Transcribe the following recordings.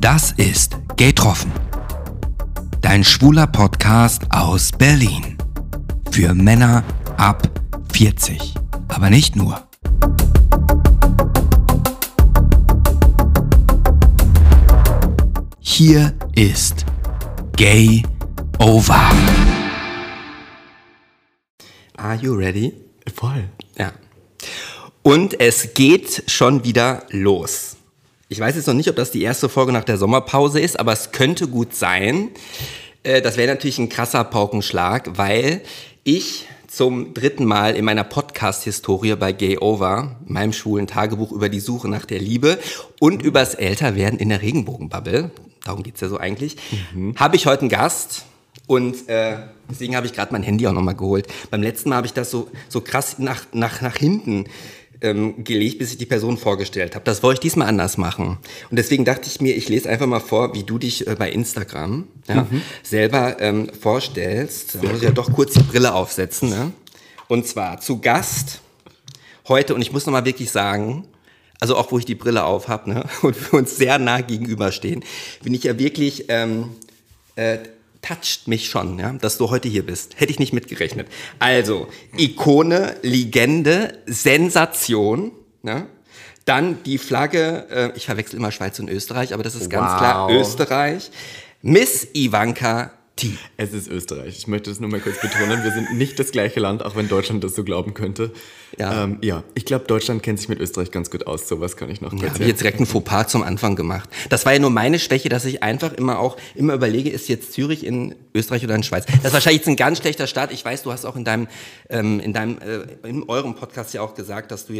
Das ist Getroffen. Dein schwuler Podcast aus Berlin. Für Männer ab 40. Aber nicht nur. Hier ist Gay Over. Are you ready? Voll. Und es geht schon wieder los. Ich weiß jetzt noch nicht, ob das die erste Folge nach der Sommerpause ist, aber es könnte gut sein. Äh, Das wäre natürlich ein krasser Paukenschlag, weil ich zum dritten Mal in meiner Podcast-Historie bei Gay Over, meinem schwulen Tagebuch über die Suche nach der Liebe und übers Älterwerden in der Regenbogenbubble, darum geht's ja so eigentlich, habe ich heute einen Gast. Und äh, deswegen habe ich gerade mein Handy auch nochmal geholt. Beim letzten Mal habe ich das so, so krass nach, nach, nach hinten ähm, gelegt, bis ich die Person vorgestellt habe. Das wollte ich diesmal anders machen. Und deswegen dachte ich mir, ich lese einfach mal vor, wie du dich äh, bei Instagram ja, selber ähm, vorstellst. Da muss ich ja doch kurz die Brille aufsetzen. Ne? Und zwar zu Gast heute, und ich muss nochmal wirklich sagen, also auch wo ich die Brille auf habe ne, und wir uns sehr nah gegenüberstehen, bin ich ja wirklich... Ähm, äh, toucht mich schon, ja, dass du heute hier bist. Hätte ich nicht mitgerechnet. Also, Ikone, Legende, Sensation, ne? Dann die Flagge, äh, ich verwechsel immer Schweiz und Österreich, aber das ist ganz Wow. klar Österreich. Miss Ivanka T. Es ist Österreich. Ich möchte das nur mal kurz betonen. Wir sind nicht das gleiche Land, auch wenn Deutschland das so glauben könnte. Ja. ähm, ja. ich glaube, Deutschland kennt sich mit Österreich ganz gut aus. Sowas kann ich noch Ja, kurz habe ich jetzt direkt einen Fauxpas zum Anfang gemacht. Das war ja nur meine Schwäche, dass ich einfach immer auch immer überlege, ist jetzt Zürich in Österreich oder in Schweiz. Das ist wahrscheinlich jetzt ein ganz schlechter Start. Ich weiß, du hast auch in deinem, ähm, in deinem, äh, in eurem Podcast ja auch gesagt, dass du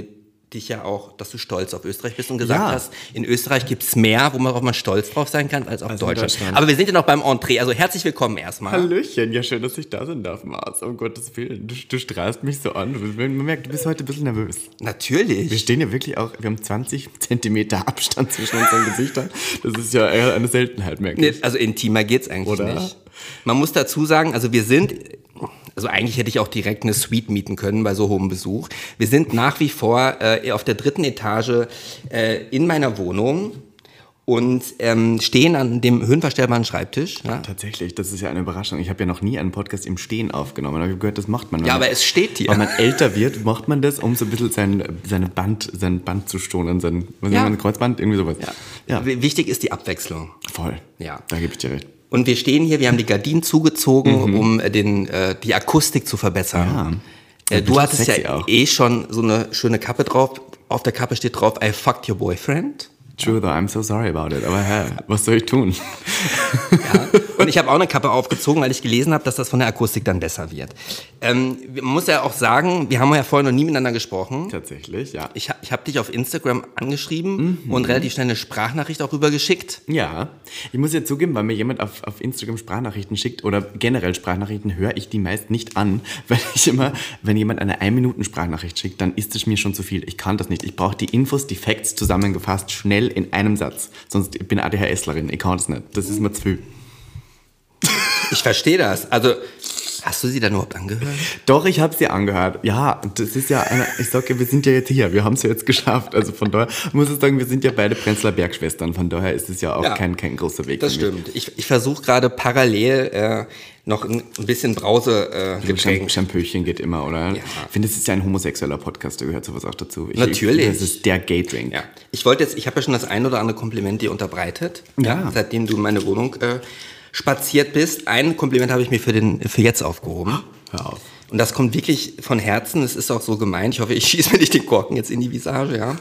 dich ja auch, dass du stolz auf Österreich bist und gesagt Ja. hast, in Österreich gibt's mehr, wo man stolz drauf sein kann, als auf Als in Deutschland. Deutschland. Aber wir sind ja noch beim Entree, also herzlich willkommen erstmal. Hallöchen, ja schön, dass ich da sein darf, Mars. Um Gottes Willen, du, du strahlst mich so an. Man merkt, du bist heute ein bisschen nervös. Wir Natürlich. stehen ja wirklich auch, wir haben 20 Zentimeter Abstand zwischen unseren Gesichtern. Das ist ja eher eine Seltenheit, merke Nee, ich. also intimer geht's eigentlich Oder? nicht. Man muss dazu sagen, also wir sind, also eigentlich hätte ich auch direkt eine Suite mieten können bei so hohem Besuch. Wir sind nach wie vor äh, auf der dritten Etage äh, in meiner Wohnung und ähm, stehen an dem höhenverstellbaren Schreibtisch. Ja, Tatsächlich, das ist ja eine Überraschung. Ich habe ja noch nie einen Podcast im Stehen aufgenommen, aber ich habe gehört, das macht man. ja man- aber es steht hier. Wenn man älter wird, macht man das, um so ein bisschen sein, seine Band, sein Band zu schonen, sein, was Ja. ein Kreuzband, irgendwie sowas. Ja. ja, Wichtig ist die Abwechslung. voll. Ja. Da gebe ich dir recht. Und wir stehen hier, wir haben die Gardinen zugezogen, um äh, den, äh, die Akustik zu verbessern. Ja. Äh, du hattest ja auch. eh schon so eine schöne Kappe drauf. Auf der Kappe steht drauf, I fucked your boyfriend. True, though, I'm so sorry about it. Aber hä, was soll ich tun? Ja. Und ich habe auch eine Kappe aufgezogen, weil ich gelesen habe, dass das von der Akustik dann besser wird. Ähm, man muss ja auch sagen, wir haben ja vorher noch nie miteinander gesprochen. Tatsächlich, ja. Ich, ich habe dich auf Instagram angeschrieben und relativ schnell eine Sprachnachricht auch rüber geschickt. Ja, ich muss ja zugeben, weil mir jemand auf, auf Instagram Sprachnachrichten schickt oder generell Sprachnachrichten, höre ich die meist nicht an, weil ich immer, wenn jemand eine 1-Minuten-Sprachnachricht schickt, dann ist es mir schon zu viel. Ich kann das nicht. Ich brauche die Infos, die Facts zusammengefasst, schnell in einem Satz. Sonst ich bin ADHSlerin, ich kann das nicht. Das ist mir zu viel. Ich verstehe das. Also, hast du sie dann überhaupt angehört? Doch, ich habe sie angehört. Ja, das ist ja, eine, ich sage ja, wir sind ja jetzt hier, wir haben es ja jetzt geschafft. Also von daher muss ich sagen, wir sind ja beide Prenzler Bergschwestern. Von daher ist es ja auch Ja. kein, kein großer Weg. Das stimmt. Ich, ich versuche gerade parallel äh, noch ein, bisschen Brause äh, Getränk. Champöchen geht immer, oder? Ja. Ich finde, es ist ja ein homosexueller Podcast, da gehört sowas auch dazu. Ich, Natürlich. Ich, das ist der Gay-Drink. Ja. Ich wollte jetzt, ich habe ja schon das ein oder andere Kompliment dir unterbreitet, Ja. seitdem du in meine Wohnung äh, spaziert bist. Ein Kompliment habe ich mir für, den, für jetzt aufgehoben. Hör auf. Und das kommt wirklich von Herzen. Es ist auch so gemeint. Ich hoffe, ich schieße mir nicht den Korken jetzt in die Visage, ja.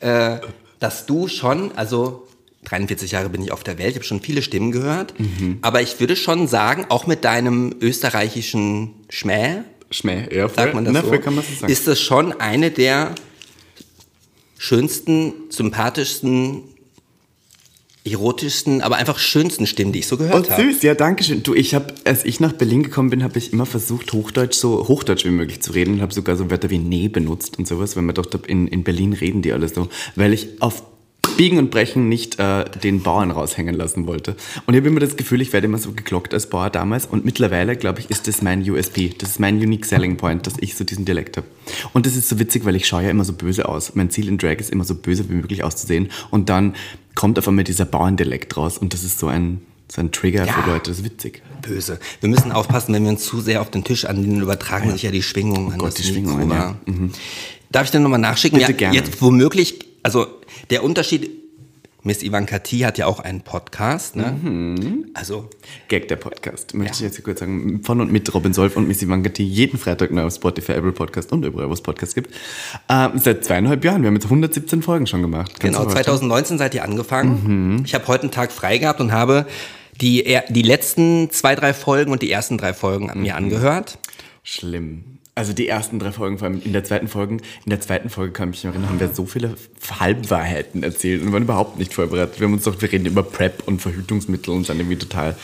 Äh, dass du schon, also 43 Jahre bin ich auf der Welt, ich habe schon viele Stimmen gehört. Aber ich würde schon sagen, auch mit deinem österreichischen Schmäh, Schmäh, ja, sagt man das Na, so, so sagen. ist das schon eine der schönsten, sympathischsten, erotischsten, aber einfach schönsten Stimmen, die ich so Oh, gehört habe. süß, ja, danke schön. Du, ich habe, als ich nach Berlin gekommen bin, habe ich immer versucht, Hochdeutsch so hochdeutsch wie möglich zu reden und habe sogar so Wörter wie nee benutzt und sowas, weil man dachte, in, in Berlin reden die alle so, weil ich auf Biegen und Brechen nicht äh, den Bauern raushängen lassen wollte. Und ich habe immer das Gefühl, ich werde immer so geglockt als Bauer damals. Und mittlerweile, glaube ich, ist das mein USP. Das ist mein Unique Selling Point, dass ich so diesen Dialekt habe. Und das ist so witzig, weil ich schaue ja immer so böse aus. Mein Ziel in Drag ist immer so böse wie möglich auszusehen. Und dann kommt auf einmal dieser Bauerndialekt raus. Und das ist so ein, so ein Trigger Ja. für Leute. Das ist witzig. Böse. Wir müssen aufpassen, wenn wir uns zu sehr auf den Tisch anlehnen, übertragen sich ja die Schwingungen an Gott, das die Schwingungen, ja. ja. Darf ich denn nochmal nachschicken? Bitte ja, gerne. Jetzt womöglich, also der Unterschied, Miss Ivanka T hat ja auch einen Podcast, ne? Mhm. Also, Gag der Podcast. Möchte ich jetzt hier kurz sagen. Von und mit Robin Solf und Missy Mangati jeden Freitag neu auf Spotify, Apple Podcast und überall, wo es Podcasts gibt. Ähm, seit zweieinhalb Jahren. Wir haben jetzt 117 Folgen schon gemacht. Kannst genau, du dir vorstellen? 2019 seid ihr angefangen. Mhm. Ich habe heute einen Tag frei gehabt und habe die, die letzten zwei, drei Folgen und die ersten drei Folgen an mir Mhm. angehört. Schlimm. Also die ersten drei Folgen, vor allem in der zweiten Folge, in der zweiten Folge kann ich mich erinnern, haben wir so viele Halbwahrheiten erzählt und waren überhaupt nicht vorbereitet. Wir haben uns doch, wir reden über PrEP und Verhütungsmittel und dann irgendwie total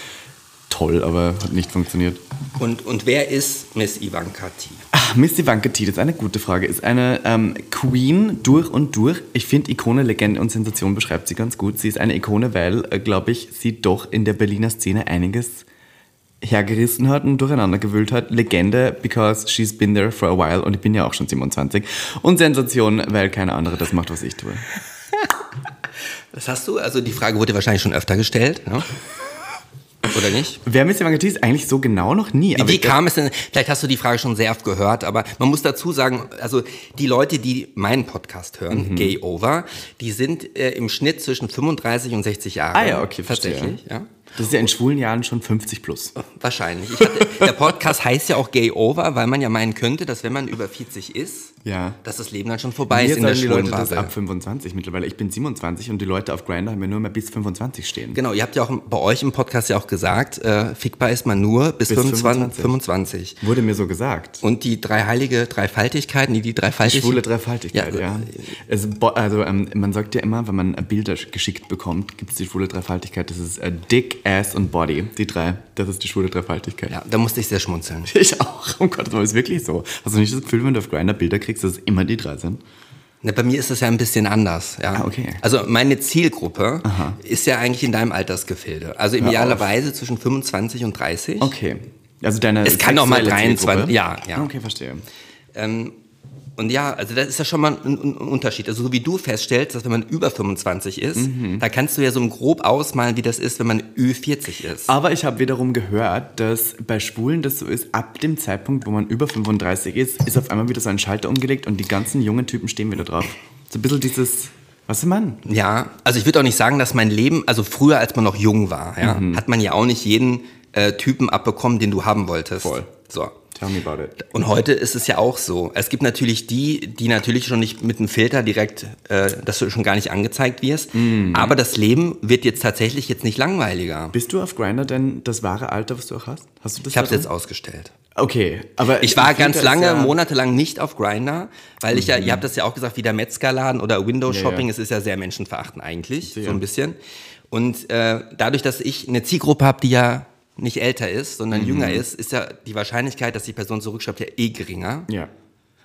toll, aber hat nicht funktioniert. Und, und wer ist Miss Ivanka T? Ach, Miss Ivanka T, das ist eine gute Frage. Ist eine ähm, Queen durch und durch. Ich finde Ikone, Legende und Sensation beschreibt sie ganz gut. Sie ist eine Ikone, weil, äh, glaube ich, sie doch in der Berliner Szene einiges hergerissen hat und durcheinander gewühlt hat. Legende, because she's been there for a while und ich bin ja auch schon 27. Und Sensation, weil keine andere das macht, was ich tue. Das hast du? Also die Frage wurde wahrscheinlich schon öfter gestellt, ne? Oder nicht? Wer Ivanka T ist, eigentlich so genau noch nie. Wie, wie kam es denn? Vielleicht hast du die Frage schon sehr oft gehört, aber man muss dazu sagen, also die Leute, die meinen Podcast hören, Mhm. Gay Over, die sind äh, im Schnitt zwischen 35 und 60 Jahre. Ah ja, okay, verstehe. Tatsächlich, ja. Das ist ja in schwulen Jahren schon 50 plus. Wahrscheinlich. Ich hatte, der Podcast heißt ja auch Gay Over, weil man ja meinen könnte, dass wenn man über 40 ist, Ja. dass das Leben dann schon vorbei Mir ist in der die Leute das Schwulenbubble. ab 25 mittlerweile. Ich bin 27 und die Leute auf Grindr haben ja nur mehr bis 25 stehen. Genau, ihr habt ja auch bei euch im Podcast ja auch gesagt, äh, fickbar ist man nur bis, Bis 25, 25. 25. Wurde mir so gesagt. Und die drei heilige Dreifaltigkeiten, die die Dreifaltigkeit. Schwule Dreifaltigkeit, ja. Also, bo- also ähm, man sagt ja immer, wenn man Bilder geschickt bekommt, gibt es die schwule Dreifaltigkeit. Das ist äh, Dick, Ass und Body. Die drei. Das ist die schwule Dreifaltigkeit. Ja, da musste ich sehr schmunzeln. Ich auch. Oh Gott, das ist wirklich so. Hast du nicht das Gefühl, wenn du auf Grindr Bilder kriegst, dass es immer die drei sind? Ne, bei mir ist das ja ein bisschen anders. Ja. Ah, okay. Also meine Zielgruppe ist ja eigentlich in deinem Altersgefilde. Also idealerweise zwischen 25 und 30. Okay. Also deine Es kann auch mal sexuelle 23, Zielgruppe? ja, ja. Okay, verstehe. Ähm, und ja, also das ist ja schon mal ein, ein Unterschied. Also so wie du feststellst, dass wenn man über 25 ist, Mhm. da kannst du ja so grob ausmalen, wie das ist, wenn man Ü40 ist. Aber ich habe wiederum gehört, dass bei Schwulen das so ist, ab dem Zeitpunkt, wo man über 35 ist, ist auf einmal wieder so ein Schalter umgelegt und die ganzen jungen Typen stehen wieder drauf. So ein bisschen dieses, was ist man? Ja, also ich würde auch nicht sagen, dass mein Leben, also früher, als man noch jung war, ja, Mhm. hat man ja auch nicht jeden äh, Typen abbekommen, den du haben wolltest. Voll. So. Tell me about it. Und heute ist es ja auch so. Es gibt natürlich die, die natürlich schon nicht mit einem Filter direkt, äh, dass du schon gar nicht angezeigt wirst. Mhm. Aber das Leben wird jetzt tatsächlich jetzt nicht langweiliger. Bist du auf Grindr denn das wahre Alter, was du auch hast? Hast du das Ich habe es jetzt ausgestellt. Okay, aber Ich war Filter ganz lange, ja, Mhm. monatelang nicht auf Grinder, weil ich ja, ihr habt das ja auch gesagt, wie der Metzgerladen oder Window Shopping, ja. es ist ja sehr menschenverachtend eigentlich, so ein bisschen. Und äh, dadurch, dass ich eine Zielgruppe habe, die ja nicht älter ist, sondern jünger Mhm. ist, ist ja die Wahrscheinlichkeit, dass die Person zurückschreibt, ja eh geringer. Ja.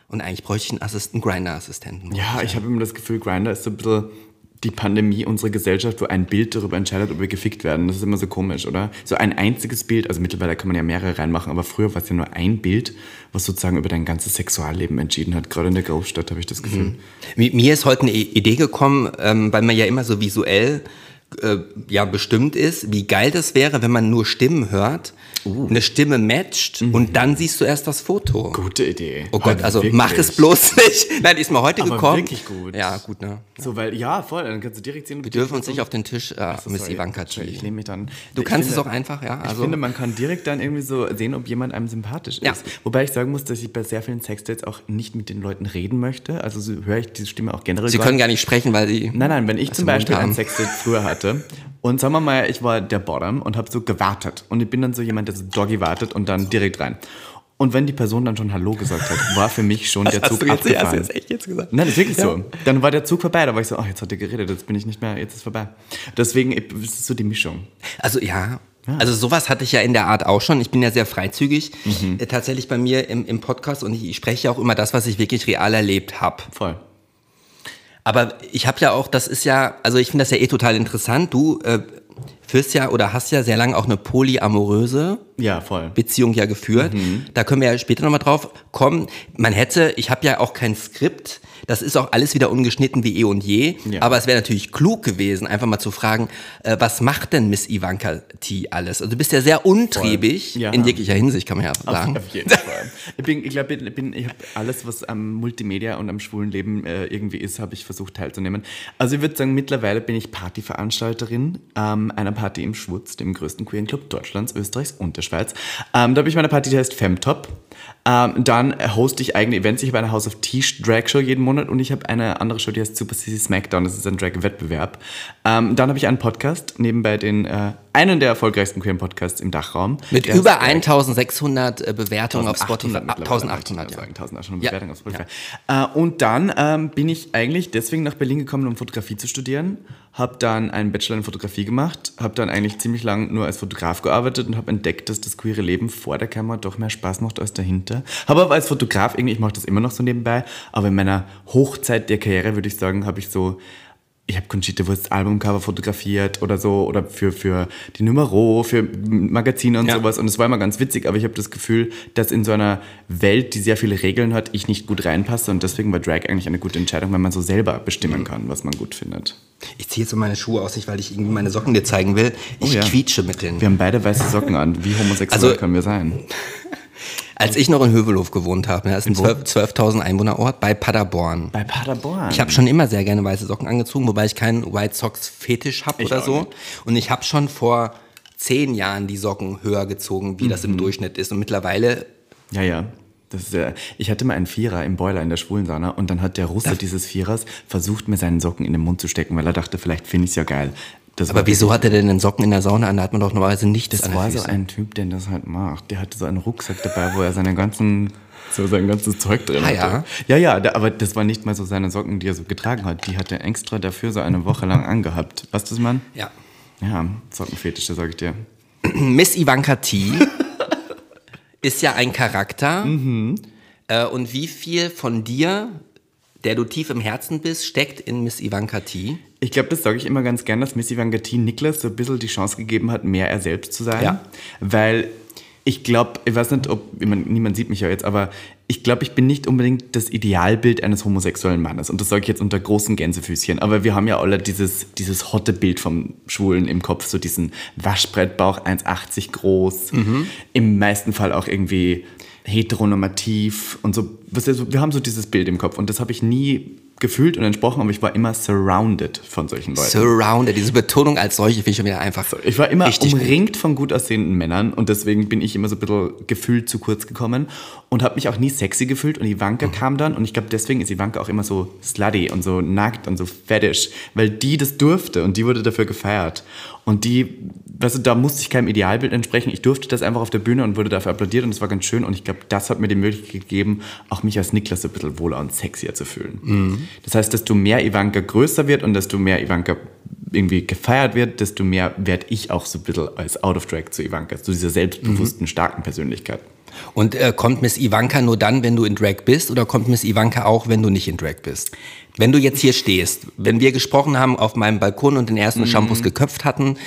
Und eigentlich bräuchte ich einen Assisten, Grinder-Assistenten. Ja, ich habe immer das Gefühl, Grindr ist so ein bisschen die Pandemie unserer Gesellschaft, wo ein Bild darüber entscheidet, ob wir gefickt werden. Das ist immer so komisch, oder? So ein einziges Bild, also mittlerweile kann man ja mehrere reinmachen, aber früher war es ja nur ein Bild, was sozusagen über dein ganzes Sexualleben entschieden hat. Gerade in der Großstadt habe ich das Gefühl. Mi- Mir ist heute eine Idee gekommen, ähm, weil man ja immer so visuell äh, ja bestimmt ist, wie geil das wäre, wenn man nur Stimmen hört, Uh. eine Stimme matcht und dann siehst du erst das Foto. Gute Idee. Oh Gott, also wirklich. mach es bloß nicht. Nein, ist mir heute Aber gekommen. wirklich gut. Ja, gut, ne? So, weil, ja, voll, dann kannst du direkt sehen. Wir dürfen uns nicht auf den Tisch, äh, Miss Sorry, Ivanka sorry, Ich nehme mich dann. Du Ich kannst finde- es auch einfach, ja. Ich Also, finde, man kann direkt dann irgendwie so sehen, ob jemand einem sympathisch ist. Ja. Wobei ich sagen muss, dass ich bei sehr vielen Sexdates auch nicht mit den Leuten reden möchte. Also so höre ich diese Stimme auch generell Sie können gar nicht sprechen, weil sie. Nein, nein, wenn ich zum Beispiel ein. Sexdate früher hatte und sagen wir mal, ich war der Bottom und habe so gewartet und ich bin dann so jemand, der so Doggy wartet und dann direkt rein. Und wenn die Person dann schon Hallo gesagt hat, war für mich schon der hast Zug du jetzt, hast du abgefahren. jetzt echt jetzt gesagt? Nein, das ist wirklich so. Dann war der Zug vorbei, da war ich so, ach, jetzt hat er geredet, jetzt bin ich nicht mehr, jetzt ist vorbei. Deswegen ich- es ist so die Mischung. Also ja. Also sowas hatte ich ja in der Art auch schon. Ich bin ja sehr freizügig. Mhm. Äh, tatsächlich bei mir im, im Podcast und ich, ich spreche ja auch immer das, was ich wirklich real erlebt habe. Voll. Aber ich habe ja auch, das ist ja, also ich finde das ja eh total interessant. Du äh, führst ja oder hast ja sehr lange auch eine polyamoröse Ja, voll. Beziehung ja geführt. Da können wir ja später nochmal drauf kommen. Man hätte, ich habe ja auch kein Skript, das ist auch alles wieder ungeschnitten wie eh und je. Ja. Aber es wäre natürlich klug gewesen, einfach mal zu fragen, äh, was macht denn Miss Ivanka T alles? Also du bist ja sehr untriebig. Ja. in jeglicher Hinsicht, kann man ja sagen. Auf, auf jeden Fall. Ich bin, ich glaube, ich, bin, ich habe alles, was am Multimedia und am schwulen Leben äh, irgendwie ist, habe ich versucht teilzunehmen. Also ich würde sagen, mittlerweile bin ich Partyveranstalterin ähm, einer Party im Schwutz, dem größten queeren Club Deutschlands, Österreichs und der Schweiz. Ähm, da habe ich meine Party, die heißt Femtop. Ähm, dann hoste ich eigene Events. Ich habe eine House of Tea Drag Show jeden Monat und ich habe eine andere Show, die heißt Super Sissy Smackdown. Das ist ein Drag-Wettbewerb. Ähm, dann habe ich einen Podcast, nebenbei den, äh, einen der erfolgreichsten queeren Podcasts im Dachraum. Mit Der über heißt, äh, 1600 äh, Bewertungen auf Spotify. 1800 Ah, mittlerweile, 1800, möchte ich ja. sagen, 1800 Ja. Bewertungen auf Spotify. Äh, und dann ähm, bin ich eigentlich deswegen nach Berlin gekommen, um Fotografie zu studieren. Habe dann einen Bachelor in Fotografie gemacht, habe dann eigentlich ziemlich lang nur als Fotograf gearbeitet und habe entdeckt, dass das queere Leben vor der Kamera doch mehr Spaß macht als dahinter. Habe aber als Fotograf irgendwie, ich mache das immer noch so nebenbei, aber in meiner Hochzeit der Karriere würde ich sagen, habe ich so ich habe Conchita Wursts Albumcover fotografiert oder so oder für, für die Numero, für Magazine und Ja. sowas und es war immer ganz witzig, aber ich habe das Gefühl, dass in so einer Welt, die sehr viele Regeln hat, ich nicht gut reinpasse und deswegen war Drag eigentlich eine gute Entscheidung, weil man so selber bestimmen kann, was man gut findet. Ich ziehe jetzt so meine Schuhe aus, nicht weil ich irgendwie meine Socken dir zeigen will. Ich Oh ja. quietsche mit den. Wir haben beide weiße Socken an. Wie homosexuell Also- können wir sein? Als ich noch in Hövelhof gewohnt habe, ne, das ist ein wo? 12 12.000 Einwohnerort bei Paderborn. Bei Paderborn. Ich habe schon immer sehr gerne weiße Socken angezogen, wobei ich keinen White Sox Fetisch habe oder so. nicht. Und ich habe schon vor zehn Jahren die Socken höher gezogen, wie das Mhm. im Durchschnitt ist. Und mittlerweile, Ja, ja. Das ist, äh, ich hatte mal einen Vierer im Boiler in der Schwulensauna und dann hat der Russe dieses Vierers versucht, mir seinen Socken in den Mund zu stecken, weil er dachte, vielleicht finde ich es ja geil. Das aber wieso hat er denn den Socken in der Sauna an? Da hat man doch normalerweise nichts Das an den war so ein Typ, der das halt macht. Der hatte so einen Rucksack dabei, wo er seine ganzen, so sein ganzes Zeug drin Ah, hatte. ja? Ja, ja, da, aber das war nicht mal so seine Socken, die er so getragen hat. Die hat er extra dafür so eine Woche lang angehabt. Weißt du das, Mann? Ja. Ja, Sockenfetische, sag ich dir. Miss Ivanka T ist ja ein Charakter. Mhm. Äh, und wie viel von dir, der du tief im Herzen bist, steckt in Miss Ivanka T? Ich glaube, das sage ich immer ganz gern, dass Missy Vangatin Niklas so ein bisschen die Chance gegeben hat, mehr er selbst zu sein. Ja. Weil ich glaube, ich weiß nicht, ob, ich mein, niemand sieht mich ja jetzt, aber ich glaube, ich bin nicht unbedingt das Idealbild eines homosexuellen Mannes. Und das sage ich jetzt unter großen Gänsefüßchen. Aber wir haben ja alle dieses, dieses hotte Bild vom Schwulen im Kopf, so diesen Waschbrettbauch, 1,80 groß, im meisten Fall auch irgendwie heteronormativ und so. Wir haben so dieses Bild im Kopf und das habe ich nie gefühlt und entsprochen, aber ich war immer surrounded von solchen Leuten. Surrounded, diese Betonung als solche finde ich schon wieder einfach. Ich war immer richtig gut. umringt von gut aussehenden Männern und deswegen bin ich immer so ein bisschen gefühlt zu kurz gekommen und habe mich auch nie sexy gefühlt und Ivanka kam dann und ich glaube deswegen ist Ivanka auch immer so slutty und so nackt und so fetisch, weil die das durfte und die wurde dafür gefeiert und die, weißt du, da musste ich keinem Idealbild entsprechen, ich durfte das einfach auf der Bühne und wurde dafür applaudiert und das war ganz schön und ich glaube, das hat mir die Möglichkeit gegeben, auch mich als Niklas so ein bisschen wohler und sexier zu fühlen. Das heißt, desto mehr Ivanka größer wird und desto mehr Ivanka irgendwie gefeiert wird, desto mehr werde ich auch so ein bisschen als Out of Drag zu Ivanka, zu dieser selbstbewussten, starken Persönlichkeit. Und äh, kommt Miss Ivanka nur dann, wenn du in Drag bist, oder kommt Miss Ivanka auch, wenn du nicht in Drag bist? Wenn du jetzt hier stehst, wenn wir gesprochen haben auf meinem Balkon und den ersten Mhm. Shampoos geköpft hatten,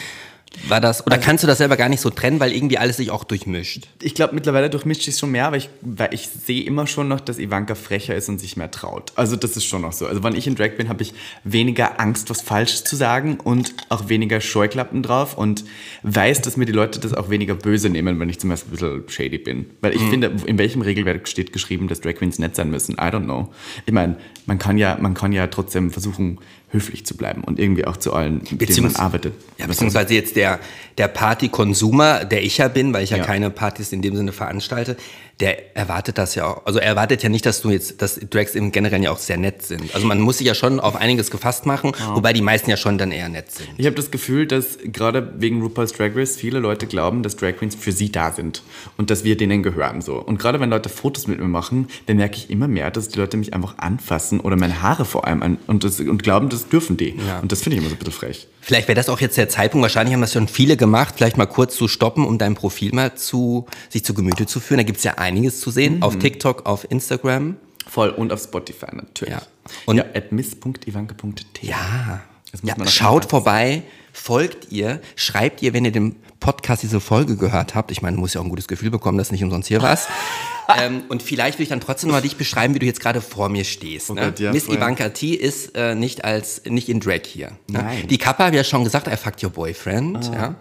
war das, oder kannst du das selber gar nicht so trennen, weil irgendwie alles sich auch durchmischt? Ich glaube, mittlerweile durchmischt sich schon mehr, aber ich, weil ich sehe immer schon noch, dass Ivanka frecher ist und sich mehr traut. Also das ist schon noch so. Also wenn ich in Drag bin, habe ich weniger Angst, was Falsches zu sagen und auch weniger Scheuklappen drauf und weiß, dass mir die Leute das auch weniger böse nehmen, wenn ich zum Beispiel ein bisschen shady bin. Weil ich finde, in welchem Regelwerk steht geschrieben, dass Drag Queens nett sein müssen? I don't know. Ich meine, man kann ja, man kann ja trotzdem versuchen, höflich zu bleiben und irgendwie auch zu allen, mit denen man arbeitet. Ja, beziehungsweise jetzt der, der Partykonsumer, der ich ja bin, weil ich ja, Ja. keine Partys in dem Sinne veranstalte, der erwartet das ja auch. Also er erwartet ja nicht, dass du jetzt, dass Drags im Generellen ja auch sehr nett sind. Also man muss sich ja schon auf einiges gefasst machen, wobei die meisten ja schon dann eher nett sind. Ich habe das Gefühl, dass gerade wegen RuPaul's Drag Race viele Leute glauben, dass Drag Queens für sie da sind und dass wir denen gehören so. Und gerade wenn Leute Fotos mit mir machen, dann merke ich immer mehr, dass die Leute mich einfach anfassen oder meine Haare vor allem an und, das, und glauben, das dürfen die. Ja. Und das finde ich immer so ein bisschen frech. Vielleicht wäre das auch jetzt der Zeitpunkt, wahrscheinlich haben das schon viele gemacht, vielleicht mal kurz zu stoppen, um dein Profil mal zu, sich zu Gemüte zu führen. Da gibt's ja einiges zu sehen, auf TikTok, auf Instagram. Voll und auf Spotify natürlich. Ja. Und ja, at miss.ivanke.t. Ja. Ja schaut vorbei, folgt ihr, schreibt ihr, wenn ihr den Podcast, diese Folge gehört habt. Ich meine, du musst ja auch ein gutes Gefühl bekommen, dass nicht umsonst hier warst. ähm, und vielleicht will ich dann trotzdem mal dich beschreiben, wie du jetzt gerade vor mir stehst. ne? Gott, ja, Miss voll. Ivanka T ist äh, nicht als nicht in Drag hier. Ne? Die Kappa habe ja schon gesagt, I fucked your boyfriend. Ja?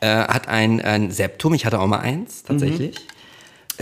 Äh, hat ein, ein Septum, ich hatte auch mal eins, tatsächlich.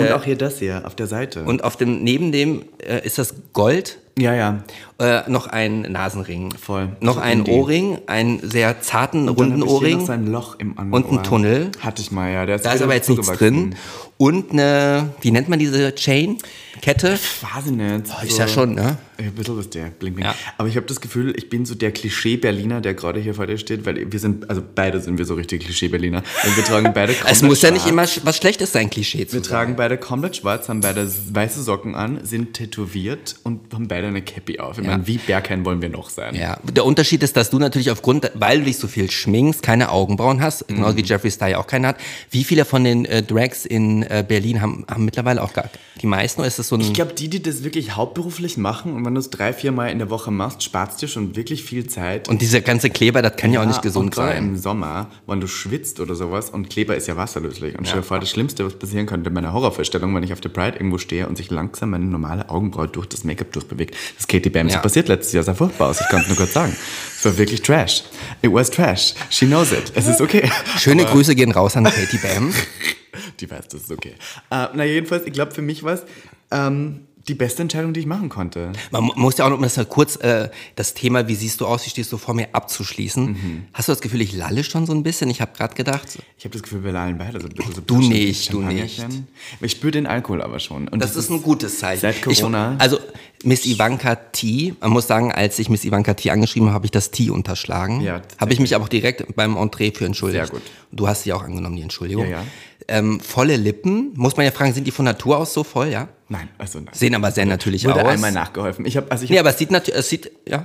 Und auch hier das hier auf der Seite. Und auf dem, neben dem äh, ist das Gold ja, ja. Äh, noch ein Nasenring. Voll. Noch So ein. Ohrring, einen sehr zarten, Dann runden Ohrring. noch so ein Loch im anderen Und ein. Tunnel. Hatte ich mal, ja. Der ist Da ist aber jetzt nichts drin. Und eine, wie nennt man diese Chain? Kette? Weiß ich nicht. ist ja schon, ne? Ein bisschen was der, bling, bling. Ja. Aber ich habe das Gefühl, ich bin so der Klischee-Berliner, der gerade hier vor dir steht, weil wir sind, also beide sind wir so richtig Klischee-Berliner. Wir tragen beide komplett Es muss ja nicht schwarz. immer was Schlechtes sein, Klischee zu Wir sein. tragen beide komplett schwarz, haben beide weiße Socken an, sind tätowiert und haben beide eine Cappy auf. Ja. Meine, wie Bergheim wollen wir noch sein? Ja, der Unterschied ist, dass du natürlich aufgrund, weil du dich so viel schminkst, keine Augenbrauen hast, genauso Mhm. wie Jeffree Star ja auch keine hat. Wie viele von den äh, Drags in äh, Berlin haben, haben mittlerweile auch gar die meisten? Oder ist das so ein... Ich glaube, die, die das wirklich hauptberuflich machen und wenn du es drei, vier Mal in der Woche machst, sparst dir schon wirklich viel Zeit. und dieser ganze Kleber, das kann ja, auch nicht und gesund sein. im Sommer, wenn du schwitzt oder sowas und Kleber ist ja wasserlöslich. Und stell dir vor, das Schlimmste, was passieren könnte in meiner Horrorvorstellung, wenn ich auf der Pride irgendwo stehe und sich langsam meine normale Augenbraue durch das Make-up durchbewegt. Das ist Katie Bams Ja. passiert letztes Jahr, sah furchtbar aus. Ich kann es nur kurz sagen. Es war wirklich Trash. It was Trash. She knows it. Es ist okay. Schöne Aber- Grüße gehen raus an Katie Bam. Die weiß, das ist okay. Äh, na, jedenfalls, ich glaube, für mich war es ähm, die beste Entscheidung, die ich machen konnte. Man mu- muss ja auch noch mal das mal kurz äh, das Thema, wie siehst du aus, wie stehst du vor mir, abzuschließen. Mhm. Hast du das Gefühl, ich lalle schon so ein bisschen? Ich habe gerade gedacht, Ich habe das Gefühl, wir lallen beide so ein bisschen so Du nicht, du Champagnerchen. Ich spüre den Alkohol aber schon. Und das ist ein gutes Zeichen. Seit Corona- Ich, also Miss Ivanka T, man muss sagen, als ich Miss Ivanka T angeschrieben habe, habe ich das T unterschlagen. Ja, habe ich mich aber auch direkt beim Entree für entschuldigt. Sehr gut. Du hast sie auch angenommen, die Entschuldigung. Ja, ja. Ähm, volle Lippen, muss man ja fragen, sind die von Natur aus so voll, ja? Nein, also nein. Sehen aber sehr natürlich Wurde aus. einmal nachgeholfen. Ich habe also ich Nee, hab, aber es sieht natürlich, es sieht, ja.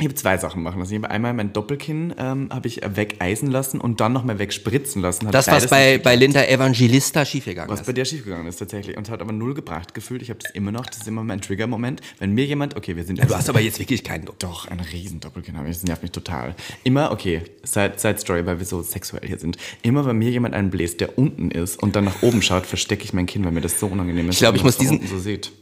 Ich hab zwei Sachen machen lassen. Ich habe einmal mein Doppelkinn ähm, habe ich wegeisen lassen und dann nochmal wegspritzen lassen. Hat Das, was bei, bei Linda Evangelista schiefgegangen Was ist. bei der schiefgegangen ist tatsächlich und hat aber null gebracht gefühlt. Ich habe das immer noch, das ist immer mein Trigger-Moment. Wenn mir jemand, okay, wir sind Du hast aber jetzt wirklich keinen Druck. Doch, ein riesen Doppelkinn habe ich. Das nervt mich total. Immer, okay, Side, Side Story, weil wir so sexuell hier sind. Immer, wenn mir jemand einen bläst, der unten ist und dann nach oben schaut, verstecke ich mein Kinn, weil mir das so unangenehm ist. Ich glaub, wenn ich muss diesen- unten so sieht.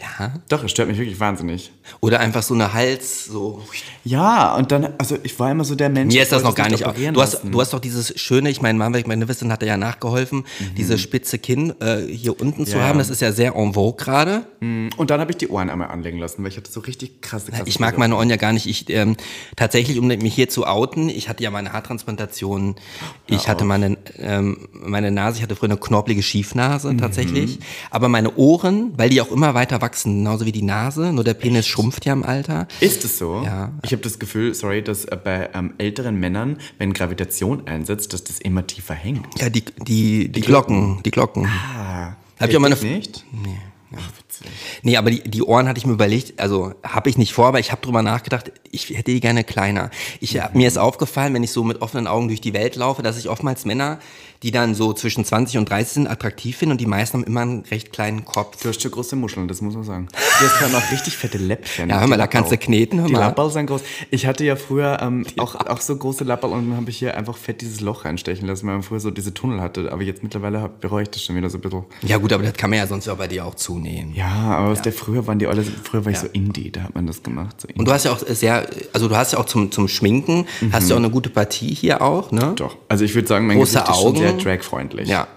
Ja. Doch, es stört mich wirklich wahnsinnig. Oder einfach so eine Hals, so. Ja, und dann, also ich war immer so der Mensch. Mir ich ist das noch gar nicht. Du hast, lassen. du hast doch dieses schöne, ich meine, Marvel Magnificent hat dir ja nachgeholfen, diese spitze Kinn äh, hier unten zu Mhm. Ja, haben. ja. Das ist ja sehr en vogue gerade. Und dann habe ich die Ohren einmal anlegen lassen, weil ich hatte so richtig krasse, krasse Ich mag meine Ohren ja gar nicht. Ich ähm, tatsächlich, um mich hier zu outen, ich hatte ja meine Haartransplantation. Ich hatte meine ähm, meine Nase, ich hatte früher eine knorpelige Schiefnase Mhm. tatsächlich. Aber meine Ohren, weil die auch immer weiter wachsen, genauso wie die Nase, nur der Penis schrumpft ja im Alter. Ist es so? Ja. Ich habe das Gefühl, sorry, dass äh, bei ähm, älteren Männern, wenn Gravitation einsetzt, dass das immer tiefer hängt. Ja, die die die Glocken, die Glocken. Ah, Hab ich auch meine nicht? Nee. Ach, Nee, aber die, die Ohren hatte ich mir überlegt, also habe ich nicht vor, aber ich habe drüber nachgedacht, ich hätte die gerne kleiner. Ich, äh, Mir ist aufgefallen, wenn ich so mit offenen Augen durch die Welt laufe, dass ich oftmals Männer, die dann so zwischen 20 und 30 sind, attraktiv finde und die meisten haben immer einen recht kleinen Kopf. Du hast schon große Muscheln, das muss man sagen. Du hast allem auch richtig fette Läppchen. Ja, hör mal, Die da kannst du kneten, hör Die mal. Lapperl sind groß. Ich hatte ja früher ähm, auch, auch so große Lapperl und dann habe ich hier einfach fett dieses Loch reinstechen lassen, weil man früher so diese Tunnel hatte. Aber jetzt mittlerweile bereue ich das schon wieder so ein bisschen. Ja gut, aber das kann man ja sonst ja bei dir auch zunehmen. Ja, aber aus der früher waren die alle, früher war ich so Indie, da hat man das gemacht. So. Und du hast ja auch sehr, also du hast ja auch zum, zum Schminken, hast du auch eine gute Partie hier auch, ne? Doch, also ich würde sagen, mein Große Gesicht ist schon Augen. sehr dragfreundlich. Ja.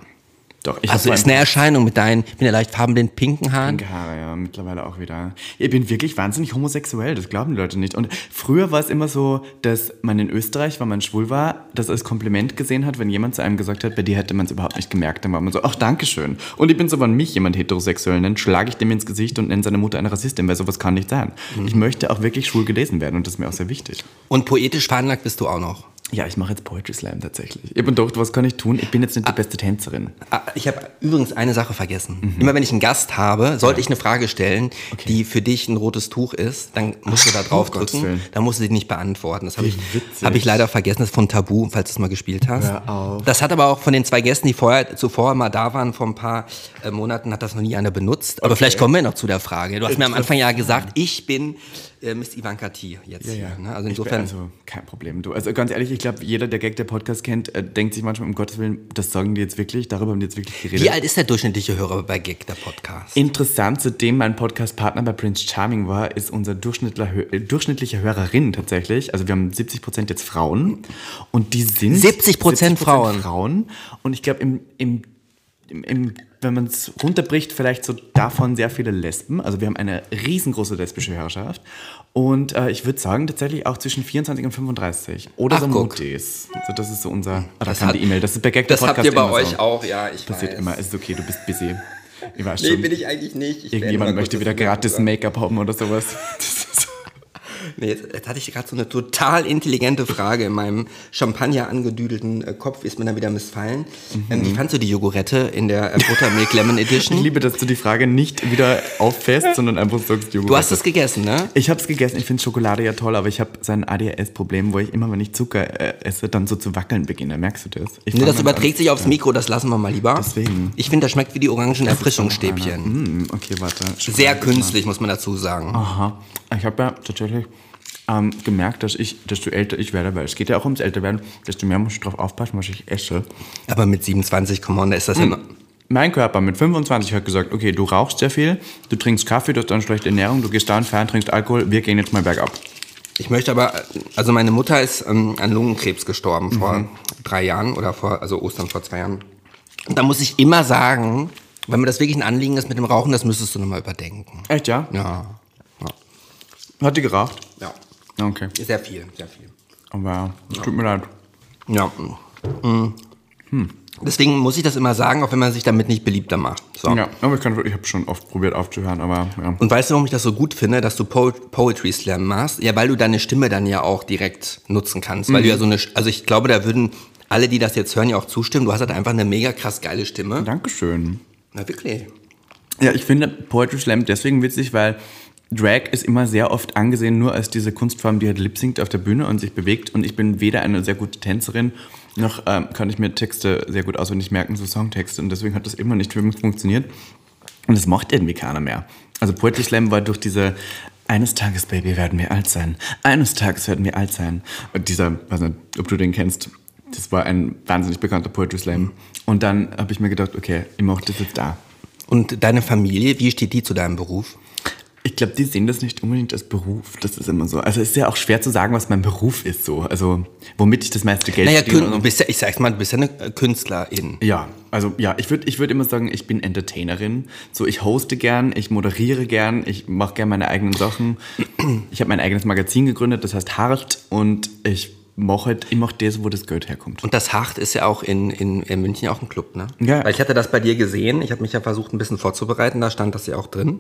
Doch, ich Also ist eine Erscheinung mit deinen, bin ja leicht farbenblind pinken Haaren. pinke Haare, ja, mittlerweile auch wieder. Ich bin wirklich wahnsinnig homosexuell, das glauben die Leute nicht. Und früher war es immer so, dass man in Österreich, wenn man schwul war, das als Kompliment gesehen hat, wenn jemand zu einem gesagt hat, bei dir hätte man es überhaupt nicht gemerkt. Dann war man so, ach, Dankeschön. Und ich bin so, wenn mich jemand heterosexuell nennt, schlage ich dem ins Gesicht und nenne seine Mutter eine Rassistin, weil sowas kann nicht sein. Mhm. Ich möchte auch wirklich schwul gelesen werden und das ist mir auch sehr wichtig. Und poetisch veranlagt bist du auch noch. Ja, ich mache jetzt Poetry Slam tatsächlich. Ich habe gedacht, was kann ich tun? Ich bin jetzt nicht die beste Tänzerin. Ah, Ich habe übrigens eine Sache vergessen. Immer wenn ich einen Gast habe, sollte ich eine Frage stellen, die für dich ein rotes Tuch ist, dann musst du da drauf Gottes drücken. Dann musst du sie nicht beantworten. Das habe ich, hab ich leider vergessen. Das ist von Tabu, falls du es mal gespielt hast. Das hat aber auch von den zwei Gästen, die vorher, zuvor mal da waren, vor ein paar äh, Monaten, hat das noch nie einer benutzt. Aber vielleicht kommen wir noch zu der Frage. Du hast mir am Anfang ja gesagt, ich bin äh, Miss Ivanka T jetzt Ja, hier. ja. Ne? Also insofern. also kein Problem. Du, also ganz ehrlich, ich glaube, jeder, der Gag der Podcast kennt, äh, denkt sich manchmal, um Gottes Willen, das sagen die jetzt wirklich, darüber haben die jetzt wirklich geredet. wie alt ist der durchschnittliche Hörer bei Gag, der Podcast? Interessant, seitdem mein Podcast-Partner bei Prince Charming war, ist unser durchschnittlicher, äh, durchschnittliche Hörerin tatsächlich. Also wir haben 70% jetzt Frauen und die sind 70% Frauen. Frauen. Und ich glaube, im, im, im, im, wenn man es runterbricht, vielleicht so davon sehr viele Lesben. Also wir haben eine riesengroße lesbische Hörerschaft. Und äh, ich würde sagen, tatsächlich auch zwischen 24 und 35. Oder Ach, so. Mutis. Also das ist so unser... Ah, da Das kam hat- die E-Mail. Das ist bei Gag der Das habt Podcast ihr bei euch so. auch, ja, ich Passiert weiß. immer. Es ist okay, du bist busy. Ich weiß Nee, schon. bin ich eigentlich nicht. Ich Irgendjemand möchte wieder das gratis. Make-up haben oder sowas. Das ist so. Nee, jetzt, jetzt hatte ich gerade so eine total intelligente Frage in meinem Champagner angedüdelten äh, Kopf, ist mir dann wieder missfallen. Ähm, wie fandst du die Jogurette in der äh, Buttermilk Lemon Ich Edition? liebe, dass du die Frage nicht wieder auffässt, sondern einfach sagst, Joghurt. Du hast es gegessen, ne? Ich habe es gegessen. Ich finde Schokolade ja toll, aber ich habe so ein ADHS-Problem, wo ich immer, wenn ich Zucker äh, esse, dann so zu wackeln beginne. Merkst du das? Ich Nee, das überträgt sich aufs Mikro, das lassen wir mal lieber. Deswegen. Ich finde, das schmeckt wie die orangen Erfrischungsstäbchen. Hm, okay, warte. Sehr künstlich, muss man dazu sagen. Aha. Ich habe ja tatsächlich ähm, gemerkt, dass ich, desto älter ich werde, weil es geht ja auch ums Älterwerden, desto mehr muss ich drauf aufpassen, was ich esse. Aber mit 27, come on, da ist das Hm. ja... Mein Körper mit 25 hat gesagt, okay, du rauchst sehr viel, du trinkst Kaffee, du hast dann schlechte Ernährung, du gehst da und fern, trinkst Alkohol, wir gehen jetzt mal bergab. Ich möchte aber, also meine Mutter ist ähm, an Lungenkrebs gestorben vor Mhm. drei Jahren oder vor, also Ostern vor zwei Jahren. Und da muss ich immer sagen, wenn mir das wirklich ein Anliegen ist mit dem Rauchen, das müsstest du nochmal überdenken. Echt, ja? Ja. Hat die geraucht? Ja. Okay. Sehr viel, sehr viel. Aber es tut mir leid. Ja. Mhm. Deswegen muss ich das immer sagen, auch wenn man sich damit nicht beliebter macht. So. Ja, aber ich, kann- ich habe schon oft probiert aufzuhören, aber ja. Und weißt du, warum ich das so gut finde, dass du po Poetry Slam machst? Ja, weil du deine Stimme dann ja auch direkt nutzen kannst. Weil du ja so eine, also ich glaube, da würden alle, die das jetzt hören, ja auch zustimmen. Du hast halt einfach eine mega krass geile Stimme. Dankeschön. Na wirklich. Ja, ich finde Poetry Slam deswegen witzig, weil Drag ist immer sehr oft angesehen nur als diese Kunstform, die halt lip-singt auf der Bühne und sich bewegt. Und ich bin weder eine sehr gute Tänzerin, noch ähm, kann ich mir Texte sehr gut auswendig merken, so Songtexte. Und deswegen hat das immer nicht für mich funktioniert. Und das macht irgendwie keiner mehr. Also Poetry Slam war durch diese eines Tages, Baby, werden wir alt sein. Eines Tages werden wir alt sein. Und dieser, weiß nicht, ob du den kennst, das war ein wahnsinnig bekannter Poetry Slam. Und dann habe ich mir gedacht, okay, ich mache das jetzt da. Und deine Familie, wie steht die zu deinem Beruf? Ich glaube, die sehen das nicht unbedingt als Beruf. Das ist immer so. Also es ist ja auch schwer zu sagen, was mein Beruf ist so. Also womit ich das meiste Geld Naja, verdiene. Bist ja, ich sag's mal, du bist ja eine Künstlerin. Ja, also ja, ich würde ich würd immer sagen, ich bin Entertainerin. So, ich hoste gern, ich moderiere gern, ich mache gern meine eigenen Sachen. Ich habe mein eigenes Magazin gegründet, das heißt Hart und ich mache halt, ich mach das, wo das Geld herkommt. Und das Hart ist ja auch in, in, in München auch ein Club, ne? Ja. Weil ich hatte das bei dir gesehen, ich habe mich ja versucht, ein bisschen vorzubereiten, da stand das ja auch drin.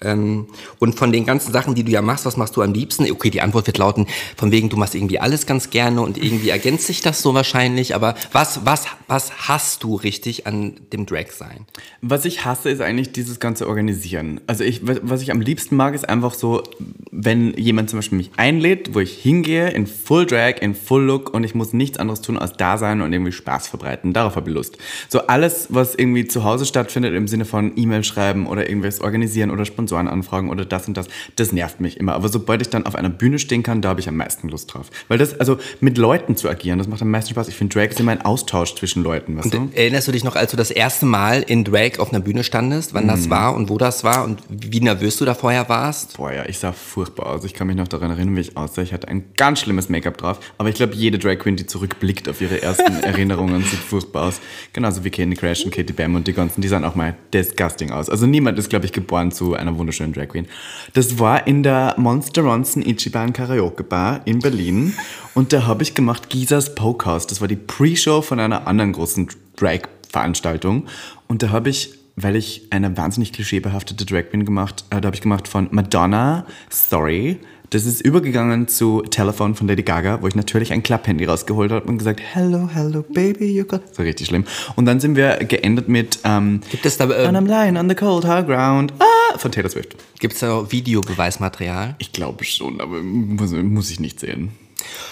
Ähm, und von den ganzen Sachen, die du ja machst, was machst du am liebsten? Okay, die Antwort wird lauten, von wegen, du machst irgendwie alles ganz gerne und irgendwie ergänzt sich das so wahrscheinlich, aber was, was, was hast du richtig an dem Drag sein? Was ich hasse, ist eigentlich dieses ganze Organisieren. Also ich, was ich am liebsten mag, ist einfach so, wenn jemand zum Beispiel mich einlädt, wo ich hingehe, in Full Drag, in Full Look und ich muss nichts anderes tun, als da sein und irgendwie Spaß verbreiten. Darauf habe ich Lust. So alles, was irgendwie zu Hause stattfindet, im Sinne von E-Mail schreiben oder irgendwas organisieren oder Sponsoren anfragen oder das und das, das nervt mich immer. Aber sobald ich dann auf einer Bühne stehen kann, da habe ich am meisten Lust drauf. Weil das, also mit Leuten zu agieren, das macht am meisten Spaß. Ich finde, Drag ist immer ein Austausch zwischen Leuten, weißt du? Und erinnerst du dich noch, als du das erste Mal in Drag auf einer Bühne standest, wann Mhm. das war und wo das war und wie nervös du da vorher warst? Boah, ja, ich sah furchtbar aus. Ich kann mich noch daran erinnern, wie ich aussah. Ich hatte ein ganz schlimmes Make-up drauf. Aber ich glaube, jede Drag Queen, die zurückblickt auf ihre ersten Erinnerungen, sieht furchtbar aus. Genauso wie Candy Crash und Katie Bam und die ganzen, die sahen auch mal disgusting aus. Also niemand ist, glaube ich, geboren zu einer wunderschönen Drag Queen. Das war in der Monster Ronson Ichiban Karaoke Bar in Berlin. Und da habe ich gemacht Gisas Pokehouse. Das war die Pre-Show von einer anderen großen Drag-Veranstaltung. Und da habe ich weil ich eine wahnsinnig klischeebehaftete Drag Queen gemacht, äh, da habe ich gemacht von Madonna, Sorry, Das ist übergegangen zu Telephone von Lady Gaga, wo ich natürlich ein Klapphandy rausgeholt habe und gesagt, hello, hello, baby, you got... So richtig schlimm. Und dann sind wir geendet mit ähm, Gibt es da, äh, And I'm lying on the cold high ground ah, von Taylor Swift. gibt's da Videobeweismaterial? Ich glaube schon, aber muss, muss ich nicht sehen.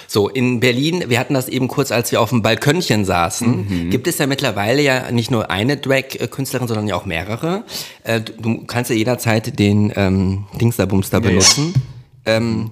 So, in Berlin, wir hatten das eben kurz, als wir auf dem Balkönchen saßen, Mhm. gibt es ja mittlerweile ja nicht nur eine Drag-Künstlerin, sondern ja auch mehrere. Äh, du, kannst ja jederzeit den ähm, Dingsterbumster Ja, ja. Ähm,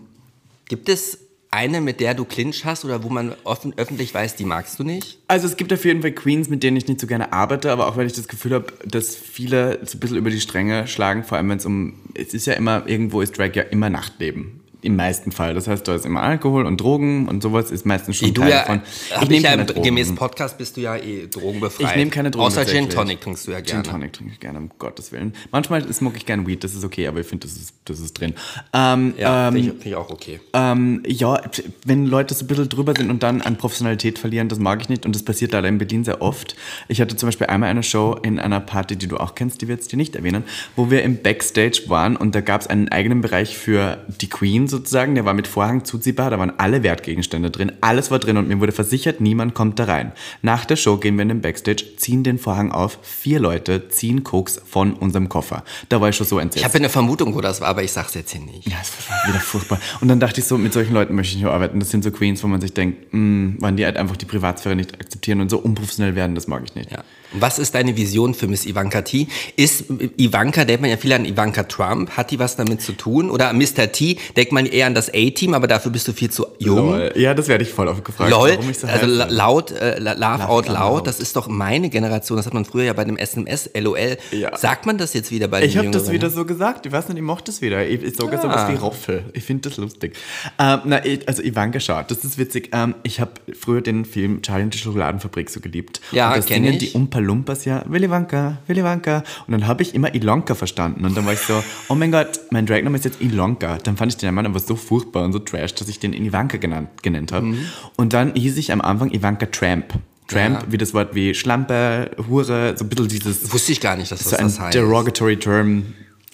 gibt es eine, mit der du Clinch hast oder wo man offen, öffentlich weiß, die magst du nicht? Also es gibt auf jeden Fall Queens, mit denen ich nicht so gerne arbeite, aber auch weil ich das Gefühl habe, dass viele so ein bisschen über die Stränge schlagen, vor allem wenn es um, es ist ja immer, irgendwo ist Drag ja immer Nachtleben. Im meisten Fall. Das heißt, da ist immer Alkohol und Drogen und sowas ist meistens schon Du Teil ja, davon. ich, nehm ja gemäß Podcast bist du ja eh drogenbefreit. Ich nehme keine Drogen. Außer Gin. Tonic trinkst du ja gerne. Gin Tonic trinke ich gerne, um Gottes Willen. Manchmal smoke ich gerne Weed, das ist okay, aber ich finde, das ist, das ist drin. Ähm, Ja, ähm, finde ich, find ich auch okay. ähm, ja, wenn Leute so ein bisschen drüber sind und dann an Professionalität verlieren, das mag ich nicht und das passiert leider in Berlin sehr oft. Ich hatte zum Beispiel einmal eine Show in einer Party, die du auch kennst, die wir jetzt hier nicht erwähnen, wo wir im Backstage waren und da gab es einen eigenen Bereich für die Queen sozusagen, der war mit Vorhang zuziehbar, da waren alle Wertgegenstände drin, alles war drin und mir wurde versichert, niemand kommt da rein. Nach der Show gehen wir in den Backstage, ziehen den Vorhang auf, vier Leute ziehen Koks von unserem Koffer. Da war ich schon so entsetzt. Ich habe eine Vermutung, wo das war, aber ich sag's jetzt hier nicht. Ja, es war wieder furchtbar. Und dann dachte ich so, mit solchen Leuten möchte ich nicht arbeiten. Das sind so Queens, wo man sich denkt, mh, wann die halt einfach die Privatsphäre nicht akzeptieren und so unprofessionell werden, das mag ich nicht. Ja. Was ist deine Vision für Miss Ivanka T? Ist Ivanka, denkt man ja viel an Ivanka Trump, hat die was damit zu tun? Oder Mr. T, denkt man eher an das A-Team, aber dafür bist du viel zu jung? Lol. Ja, das werde ich voll oft gefragt, LOL, warum ich so also laut, äh, la- Laugh Out Loud, das ist doch meine Generation, das hat man früher ja bei dem SMS, LOL. Ja. Sagt man das jetzt wieder bei den Ich habe das wieder so gesagt. Ich weiß nicht, ich mochte es wieder. Ich, ich sogar Ah. sowas wie Roffel. Ich finde das lustig. Ähm, na, ich, also Ivanka schaut, das ist witzig. Ähm, ich habe früher den Film Charlie und die Schokoladenfabrik so geliebt. Ja, und da kenn singen ich. die Umpa Lumpas ja Willy Wonka, Willy Wonka. Und dann habe ich immer Ilonka verstanden. Und dann war ich so, oh mein Gott, mein Dragname ist jetzt Ilonka. Dann fand ich den Mann aber so furchtbar und so trash, dass ich den Ivanka genannt, genannt habe. Mhm. Und dann hieß ich am Anfang Ivanka Tramp. Tramp, Ja. wie das Wort wie Schlampe, Hure, so ein bisschen dieses Wusste ich gar nicht, dass das, so ein das heißt. derogatory Term,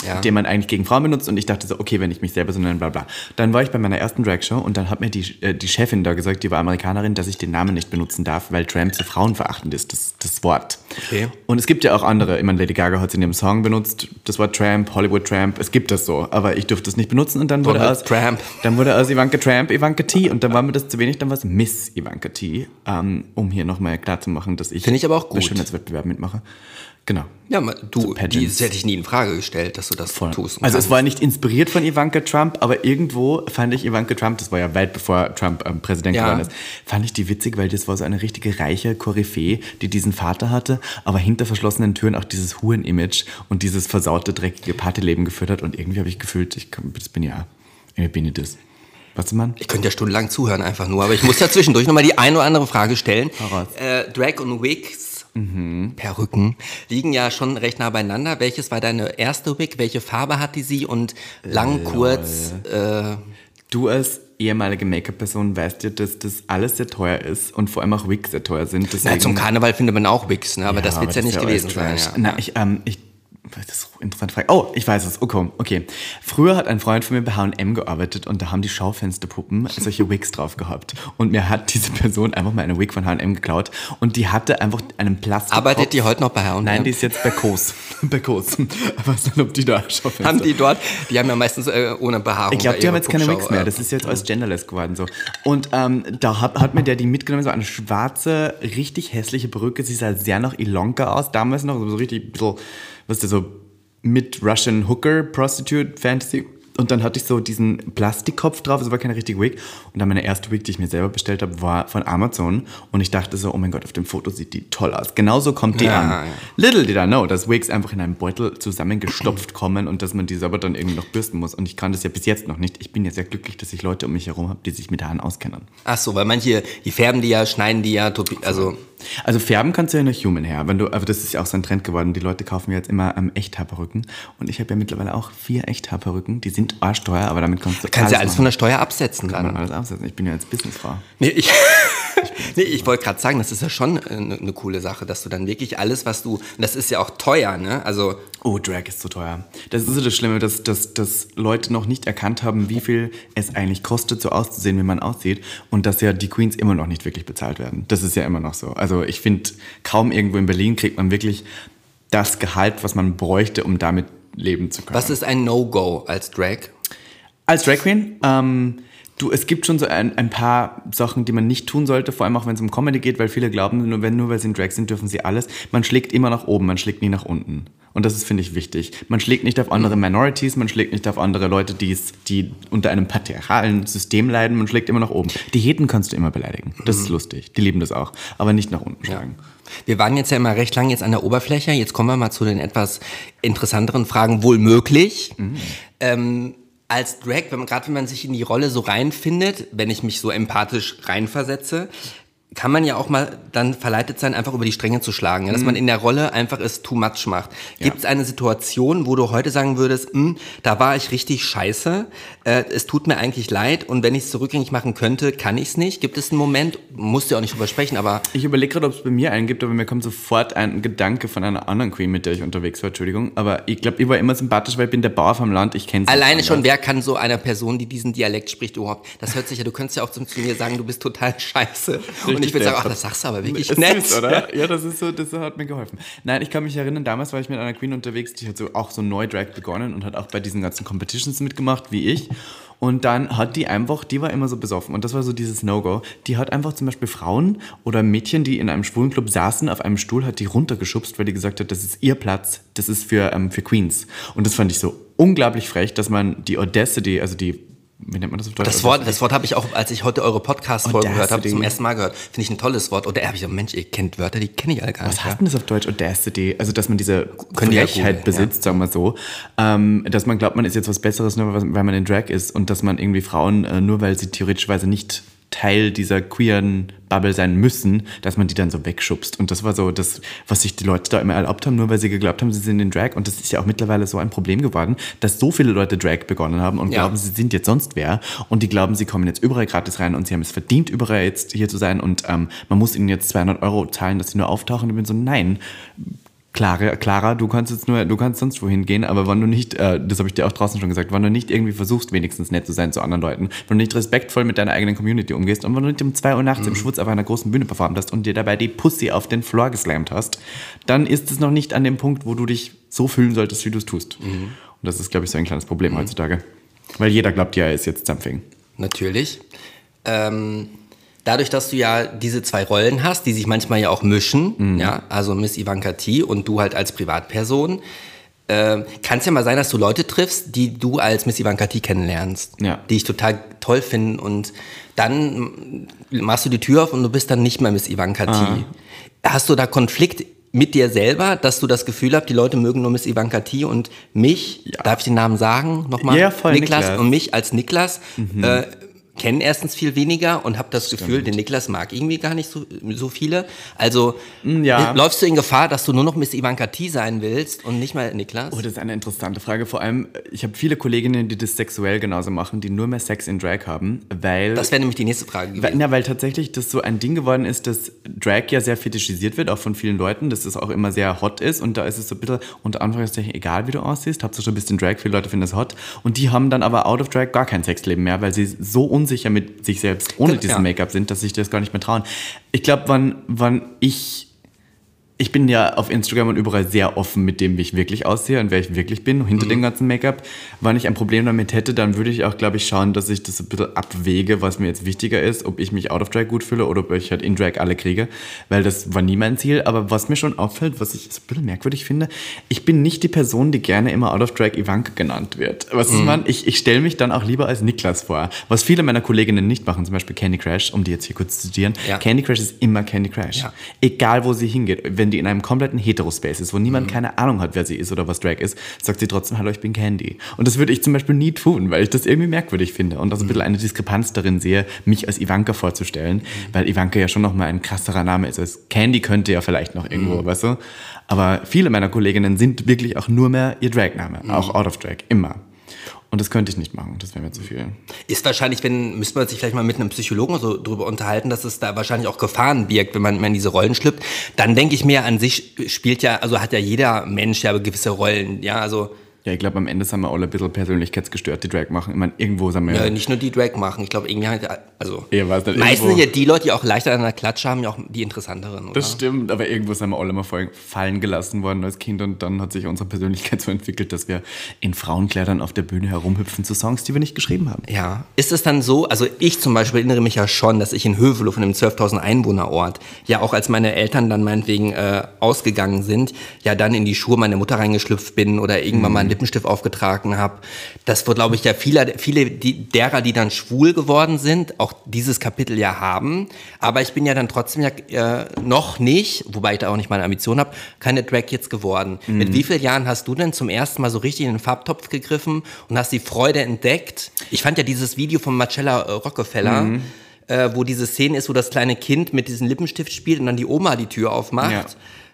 Ja. den man eigentlich gegen Frauen benutzt. Und ich dachte so, okay, wenn ich mich selber so nenne, bla bla. Dann war ich bei meiner ersten Dragshow und dann hat mir die, äh, die Chefin da gesagt, die war Amerikanerin, dass ich den Namen nicht benutzen darf, weil Tramp so frauenverachtend ist, das, das Wort. Okay. Und es gibt ja auch andere, ich meine, Lady Gaga hat es in ihrem Song benutzt, das Wort Tramp, Hollywood Tramp, es gibt das so, aber ich durfte es nicht benutzen und dann wurde Donald aus, Tramp. dann wurde aus Ivanka Tramp Ivanka T und dann war mir das zu wenig, dann war es Miss Ivanka T, ähm, um hier nochmal klarzumachen, dass ich Finde ich aber auch bei gut. Schönheitswettbewerb mitmache. Genau. Ja, du, Pageants. die, das hätte ich nie in Frage gestellt, dass du das Voll. tust. Also es war nicht inspiriert von Ivanka Trump, aber irgendwo fand ich Ivanka Trump, das war ja weit bevor Trump ähm, Präsident Ja. geworden ist, fand ich die witzig, weil das war so eine richtige reiche Koryphäe, die diesen Vater hatte, aber hinter verschlossenen Türen auch dieses Huren-Image und dieses versaute, dreckige Partyleben geführt hat und irgendwie habe ich gefühlt, ich das bin ja, irgendwie bin ich das. Was Mann? Ich könnte ja stundenlang zuhören einfach nur, aber ich muss ja zwischendurch nochmal die eine oder andere Frage stellen. Äh, Drag und Wigs, Mhm. Perücken, liegen ja schon recht nah beieinander. Welches war deine erste Wig? Welche Farbe hatte sie? Und lang, kurz? Äh, Du als ehemalige Make-up-Person weißt ja, dass das alles sehr teuer ist und vor allem auch Wigs sehr teuer sind. na, Deswegen- zum Karneval findet man auch Wigs, ne? aber das wird ja nicht gewesen sein. Ja. Na, ich, ähm, ich, das ist eine interessante Frage. Oh, ich weiß es. Okay, okay. Früher hat ein Freund von mir bei H&M gearbeitet und da haben die Schaufensterpuppen solche Wigs drauf gehabt. Und mir hat diese Person einfach mal eine Wig von H&M geklaut und die hatte einfach einen Plastik. Arbeitet die heute noch bei H&M? Nein, die ist jetzt bei Kos. bei Kos. Ich weiß nicht, ob die da Schaufenster... haben die dort, die haben ja meistens äh, ohne Behaarung. Ich glaube, die haben jetzt keine Wigs mehr. äh, Das ist jetzt alles genderless geworden so. Und ähm, da hat, hat mir der die mitgenommen, so eine schwarze, richtig hässliche Perücke. Sie sah sehr nach Ilonka aus, damals noch so richtig, ein bisschen, was ist das, so mit Russian Hooker, Prostitute, Fantasy. Und dann hatte ich so diesen Plastikkopf drauf, es war keine richtige Wig. Und dann meine erste Wig, die ich mir selber bestellt habe, war von Amazon. Und ich dachte so, oh mein Gott, auf dem Foto sieht die toll aus. Genauso kommt die Ja, an. ja. Little did I know, dass Wigs einfach in einem Beutel zusammengestopft kommen und dass man die selber dann irgendwie noch bürsten muss. Und ich kann das ja bis jetzt noch nicht. Ich bin ja sehr glücklich, dass ich Leute um mich herum habe, die sich mit Haaren auskennen. Ach so, weil manche, die färben die ja, schneiden die ja, topi- also Also färben kannst du ja nur Human Hair. Wenn du, aber das ist ja auch so ein Trend geworden. Die Leute kaufen ja jetzt immer ähm, Echthaarperücken. Und ich habe ja mittlerweile auch vier Echthaarperücken. Die sind arschteuer, aber damit kannst du kannst ja alles von machen. der Steuer absetzen Kann man dann. alles absetzen. Ich bin ja jetzt Businessfrau. Nee, ich, nee, ich wollte gerade sagen, das ist ja schon eine, eine coole Sache, dass du dann wirklich alles, was du, das ist ja auch teuer, ne? Also Oh, Drag ist zu teuer. Das ist so das Schlimme, dass, dass, dass Leute noch nicht erkannt haben, wie viel es eigentlich kostet, so auszusehen, wie man aussieht. Und dass ja die Queens immer noch nicht wirklich bezahlt werden. Das ist ja immer noch so. Also ich finde, kaum irgendwo in Berlin kriegt man wirklich das Gehalt, was man bräuchte, um damit leben zu können. was ist ein No-Go als Drag? Als Drag Queen, ähm, du, es gibt schon so ein, ein paar Sachen, die man nicht tun sollte, vor allem auch wenn es um Comedy geht, weil viele glauben, nur, wenn, nur weil sie in Drag sind, dürfen sie alles. Man schlägt immer nach oben, man schlägt nie nach unten. Und das ist, finde ich, wichtig. Man schlägt nicht auf andere Minorities, man schlägt nicht auf andere Leute, die's, die unter einem patriarchalen System leiden, man schlägt immer nach oben. Die Heten kannst du immer beleidigen. Das ist lustig. Die lieben das auch. Aber nicht nach unten schlagen. Wir waren jetzt ja immer recht lang jetzt an der Oberfläche. Jetzt kommen wir mal zu den etwas interessanteren Fragen. Wohl möglich. Ähm, als Drag, wenn man, gerade wenn man sich in die Rolle so reinfindet, wenn ich mich so empathisch reinversetze, kann man ja auch mal dann verleitet sein, einfach über die Stränge zu schlagen. Ja? Dass man in der Rolle einfach es too much macht. Gibt es eine Situation, wo du heute sagen würdest, "Hm, da war ich richtig scheiße, äh, es tut mir eigentlich leid und wenn ich es zurückgängig machen könnte, kann ich es nicht? Gibt es einen Moment, musst du ja auch nicht drüber sprechen, aber Ich überlege gerade, ob es bei mir einen gibt, aber mir kommt sofort ein Gedanke von einer anderen Queen, mit der ich unterwegs war, Entschuldigung. Aber ich glaube, ich war immer sympathisch, weil ich bin der Bauer vom Land, ich kenne Alleine schon, wer kann so einer Person, die diesen Dialekt spricht, überhaupt? Das hört sich ja, du könntest ja auch zu, zu mir sagen, du bist total scheiße. Und ich würde sagen, ach, das sagst du aber wirklich Ist nett. süß, oder? Ja, das ist so, das hat mir geholfen. Nein, ich kann mich erinnern, damals war ich mit einer Queen unterwegs, die hat so auch so neu Drag begonnen und hat auch bei diesen ganzen Competitions mitgemacht, wie ich. Und dann hat die einfach, die war immer so besoffen und das war so dieses No-Go. Die hat einfach zum Beispiel Frauen oder Mädchen, die in einem schwulen Club saßen, auf einem Stuhl, hat die runtergeschubst, weil die gesagt hat, das ist ihr Platz, das ist für, ähm, für Queens. Und das fand ich so unglaublich frech, dass man die Audacity, also die, wie nennt man das auf Deutsch? Das Wort, das Wort habe ich auch, als ich heute eure Podcast-Folge gehört habe, zum ersten Mal gehört. Finde ich ein tolles Wort. Oder habe ich gesagt, Mensch, ihr kennt Wörter, die kenne ich alle gar nicht. Was heißt denn das auf Deutsch? Audacity. Also, dass man diese Können ja Frechheit googeln, besitzt, sagen wir so. Ähm, dass man glaubt, man ist jetzt was Besseres, nur weil weil man in Drag ist. Und dass man irgendwie Frauen, äh, nur weil sie theoretischweise nicht Teil dieser queeren Bubble sein müssen, dass man die dann so wegschubst. Und das war so das, was sich die Leute da immer erlaubt haben, nur weil sie geglaubt haben, sie sind in Drag. Und das ist ja auch mittlerweile so ein Problem geworden, dass so viele Leute Drag begonnen haben und Ja. glauben, sie sind jetzt sonst wer. Und die glauben, sie kommen jetzt überall gratis rein und sie haben es verdient, überall jetzt hier zu sein. Und ähm, man muss ihnen jetzt 200 Euro zahlen, dass sie nur auftauchen. Und ich bin so, nein. Clara, Clara, du kannst jetzt nur, du kannst sonst wohin gehen, aber wenn du nicht, äh, das habe ich dir auch draußen schon gesagt, wenn du nicht irgendwie versuchst, wenigstens nett zu sein zu anderen Leuten, wenn du nicht respektvoll mit deiner eigenen Community umgehst und wenn du nicht um 2 Uhr nachts im Schwutz auf einer großen Bühne performt hast und dir dabei die Pussy auf den Floor geslammt hast, dann ist es noch nicht an dem Punkt, wo du dich so fühlen solltest, wie du es tust. Und das ist, glaube ich, so ein kleines Problem heutzutage. Weil jeder glaubt, ja, er ist jetzt something. Natürlich. Ähm, dadurch, dass du ja diese zwei Rollen hast, die sich manchmal ja auch mischen, ja, also Miss Ivanka T und du halt als Privatperson, ähm, kann es ja mal sein, dass du Leute triffst, die du als Miss Ivanka T kennenlernst, Ja. die ich total toll finden und dann machst du die Tür auf und du bist dann nicht mehr Miss Ivanka T. Hast du da Konflikt mit dir selber, dass du das Gefühl hast, die Leute mögen nur Miss Ivanka T und mich, darf ich den Namen sagen, nochmal? Ja, voll, Niklas, Niklas. und mich als Niklas äh, kennen erstens viel weniger und habe das Gefühl, den Niklas mag irgendwie gar nicht so, so viele. Also ja. äh, läufst du in Gefahr, dass du nur noch Miss Ivanka T sein willst und nicht mal Niklas? Oh, das ist eine interessante Frage. Vor allem, ich habe viele Kolleginnen, die das sexuell genauso machen, die nur mehr Sex in Drag haben, weil... das wäre nämlich die nächste Frage Weil, gewesen. na, weil tatsächlich das so ein Ding geworden ist, dass Drag ja sehr fetischisiert wird, auch von vielen Leuten, dass es auch immer sehr hot ist und da ist es so ein bisschen unter Anführungszeichen egal, wie du aussiehst, hauptsache du bist in Drag, viele Leute finden das hot und die haben dann aber out of Drag gar kein Sexleben mehr, weil sie so unsicher mit sich selbst ohne Genau, diesen ja. Make-up sind, dass sich das gar nicht mehr trauen. Ich glaube, wann, wann ich ich bin ja auf Instagram und überall sehr offen mit dem, wie ich wirklich aussehe und wer ich wirklich bin, hinter dem ganzen Make-up. Wenn ich ein Problem damit hätte, dann würde ich auch, glaube ich, schauen, dass ich das ein bisschen abwäge, was mir jetzt wichtiger ist, ob ich mich out of drag gut fühle oder ob ich halt in drag alle kriege, weil das war nie mein Ziel. Aber was mir schon auffällt, was ich so ein bisschen merkwürdig finde, ich bin nicht die Person, die gerne immer out of drag Ivanka genannt wird. Was ist man? Ich, ich stelle mich dann auch lieber als Niklas vor, was viele meiner Kolleginnen nicht machen, zum Beispiel Candy Crash, um die jetzt hier kurz zu zitieren. Ja. Candy Crash ist immer Candy Crash. Ja. Egal, wo sie hingeht. Wenn die in einem kompletten Heterospace ist, wo niemand keine Ahnung hat, wer sie ist oder was Drag ist, sagt sie trotzdem, hallo, ich bin Candy. Und das würde ich zum Beispiel nie tun, weil ich das irgendwie merkwürdig finde und also ein bisschen eine Diskrepanz darin sehe, mich als Ivanka vorzustellen, weil Ivanka ja schon nochmal ein krasserer Name ist. Also Candy könnte ja vielleicht noch irgendwo, weißt du? Aber viele meiner Kolleginnen sind wirklich auch nur mehr ihr Dragname, auch out of Drag, immer. Und das könnte ich nicht machen, das wäre mir zu viel. Ist wahrscheinlich, wenn, müsste man sich vielleicht mal mit einem Psychologen so drüber unterhalten, dass es da wahrscheinlich auch Gefahren birgt, wenn man, in diese Rollen schlüpft. Dann denke ich mir, an sich spielt ja, also hat ja jeder Mensch ja gewisse Rollen, ja, also Ja, ich glaube, am Ende sind wir alle ein bisschen persönlichkeitsgestört, die Drag machen. Ich meine, irgendwo sind wir Ja, nicht nur die Drag machen. Ich glaube, irgendwie halt, also. Ja, weiß nicht, meistens irgendwo- sind ja die Leute, die auch leichter an der Klatsche haben, ja auch die interessanteren, oder? Das stimmt, aber irgendwo sind wir alle mal fallen gelassen worden als Kind und dann hat sich unsere Persönlichkeit so entwickelt, dass wir in Frauenkleidern auf der Bühne herumhüpfen zu Songs, die wir nicht geschrieben haben. Ja. Ist es dann so, also ich zum Beispiel erinnere mich ja schon, dass ich in Hövelow von dem 12.000 Einwohnerort, ja auch als meine Eltern dann meinetwegen äh, ausgegangen sind, ja dann in die Schuhe meiner Mutter reingeschlüpft bin oder irgendwann mal einen Lippenstift aufgetragen habe. Das wird, glaube ich, ja viele, viele die, derer, die dann schwul geworden sind, auch dieses Kapitel ja haben. Aber ich bin ja dann trotzdem ja äh, noch nicht, wobei ich da auch nicht meine Ambition habe, keine Drag jetzt geworden. Mit wie vielen Jahren hast du denn zum ersten Mal so richtig in den Farbtopf gegriffen und hast die Freude entdeckt? Ich fand ja dieses Video von Marcella äh, Rockefeller, äh, wo diese Szene ist, wo das kleine Kind mit diesem Lippenstift spielt und dann die Oma die Tür aufmacht. Ja.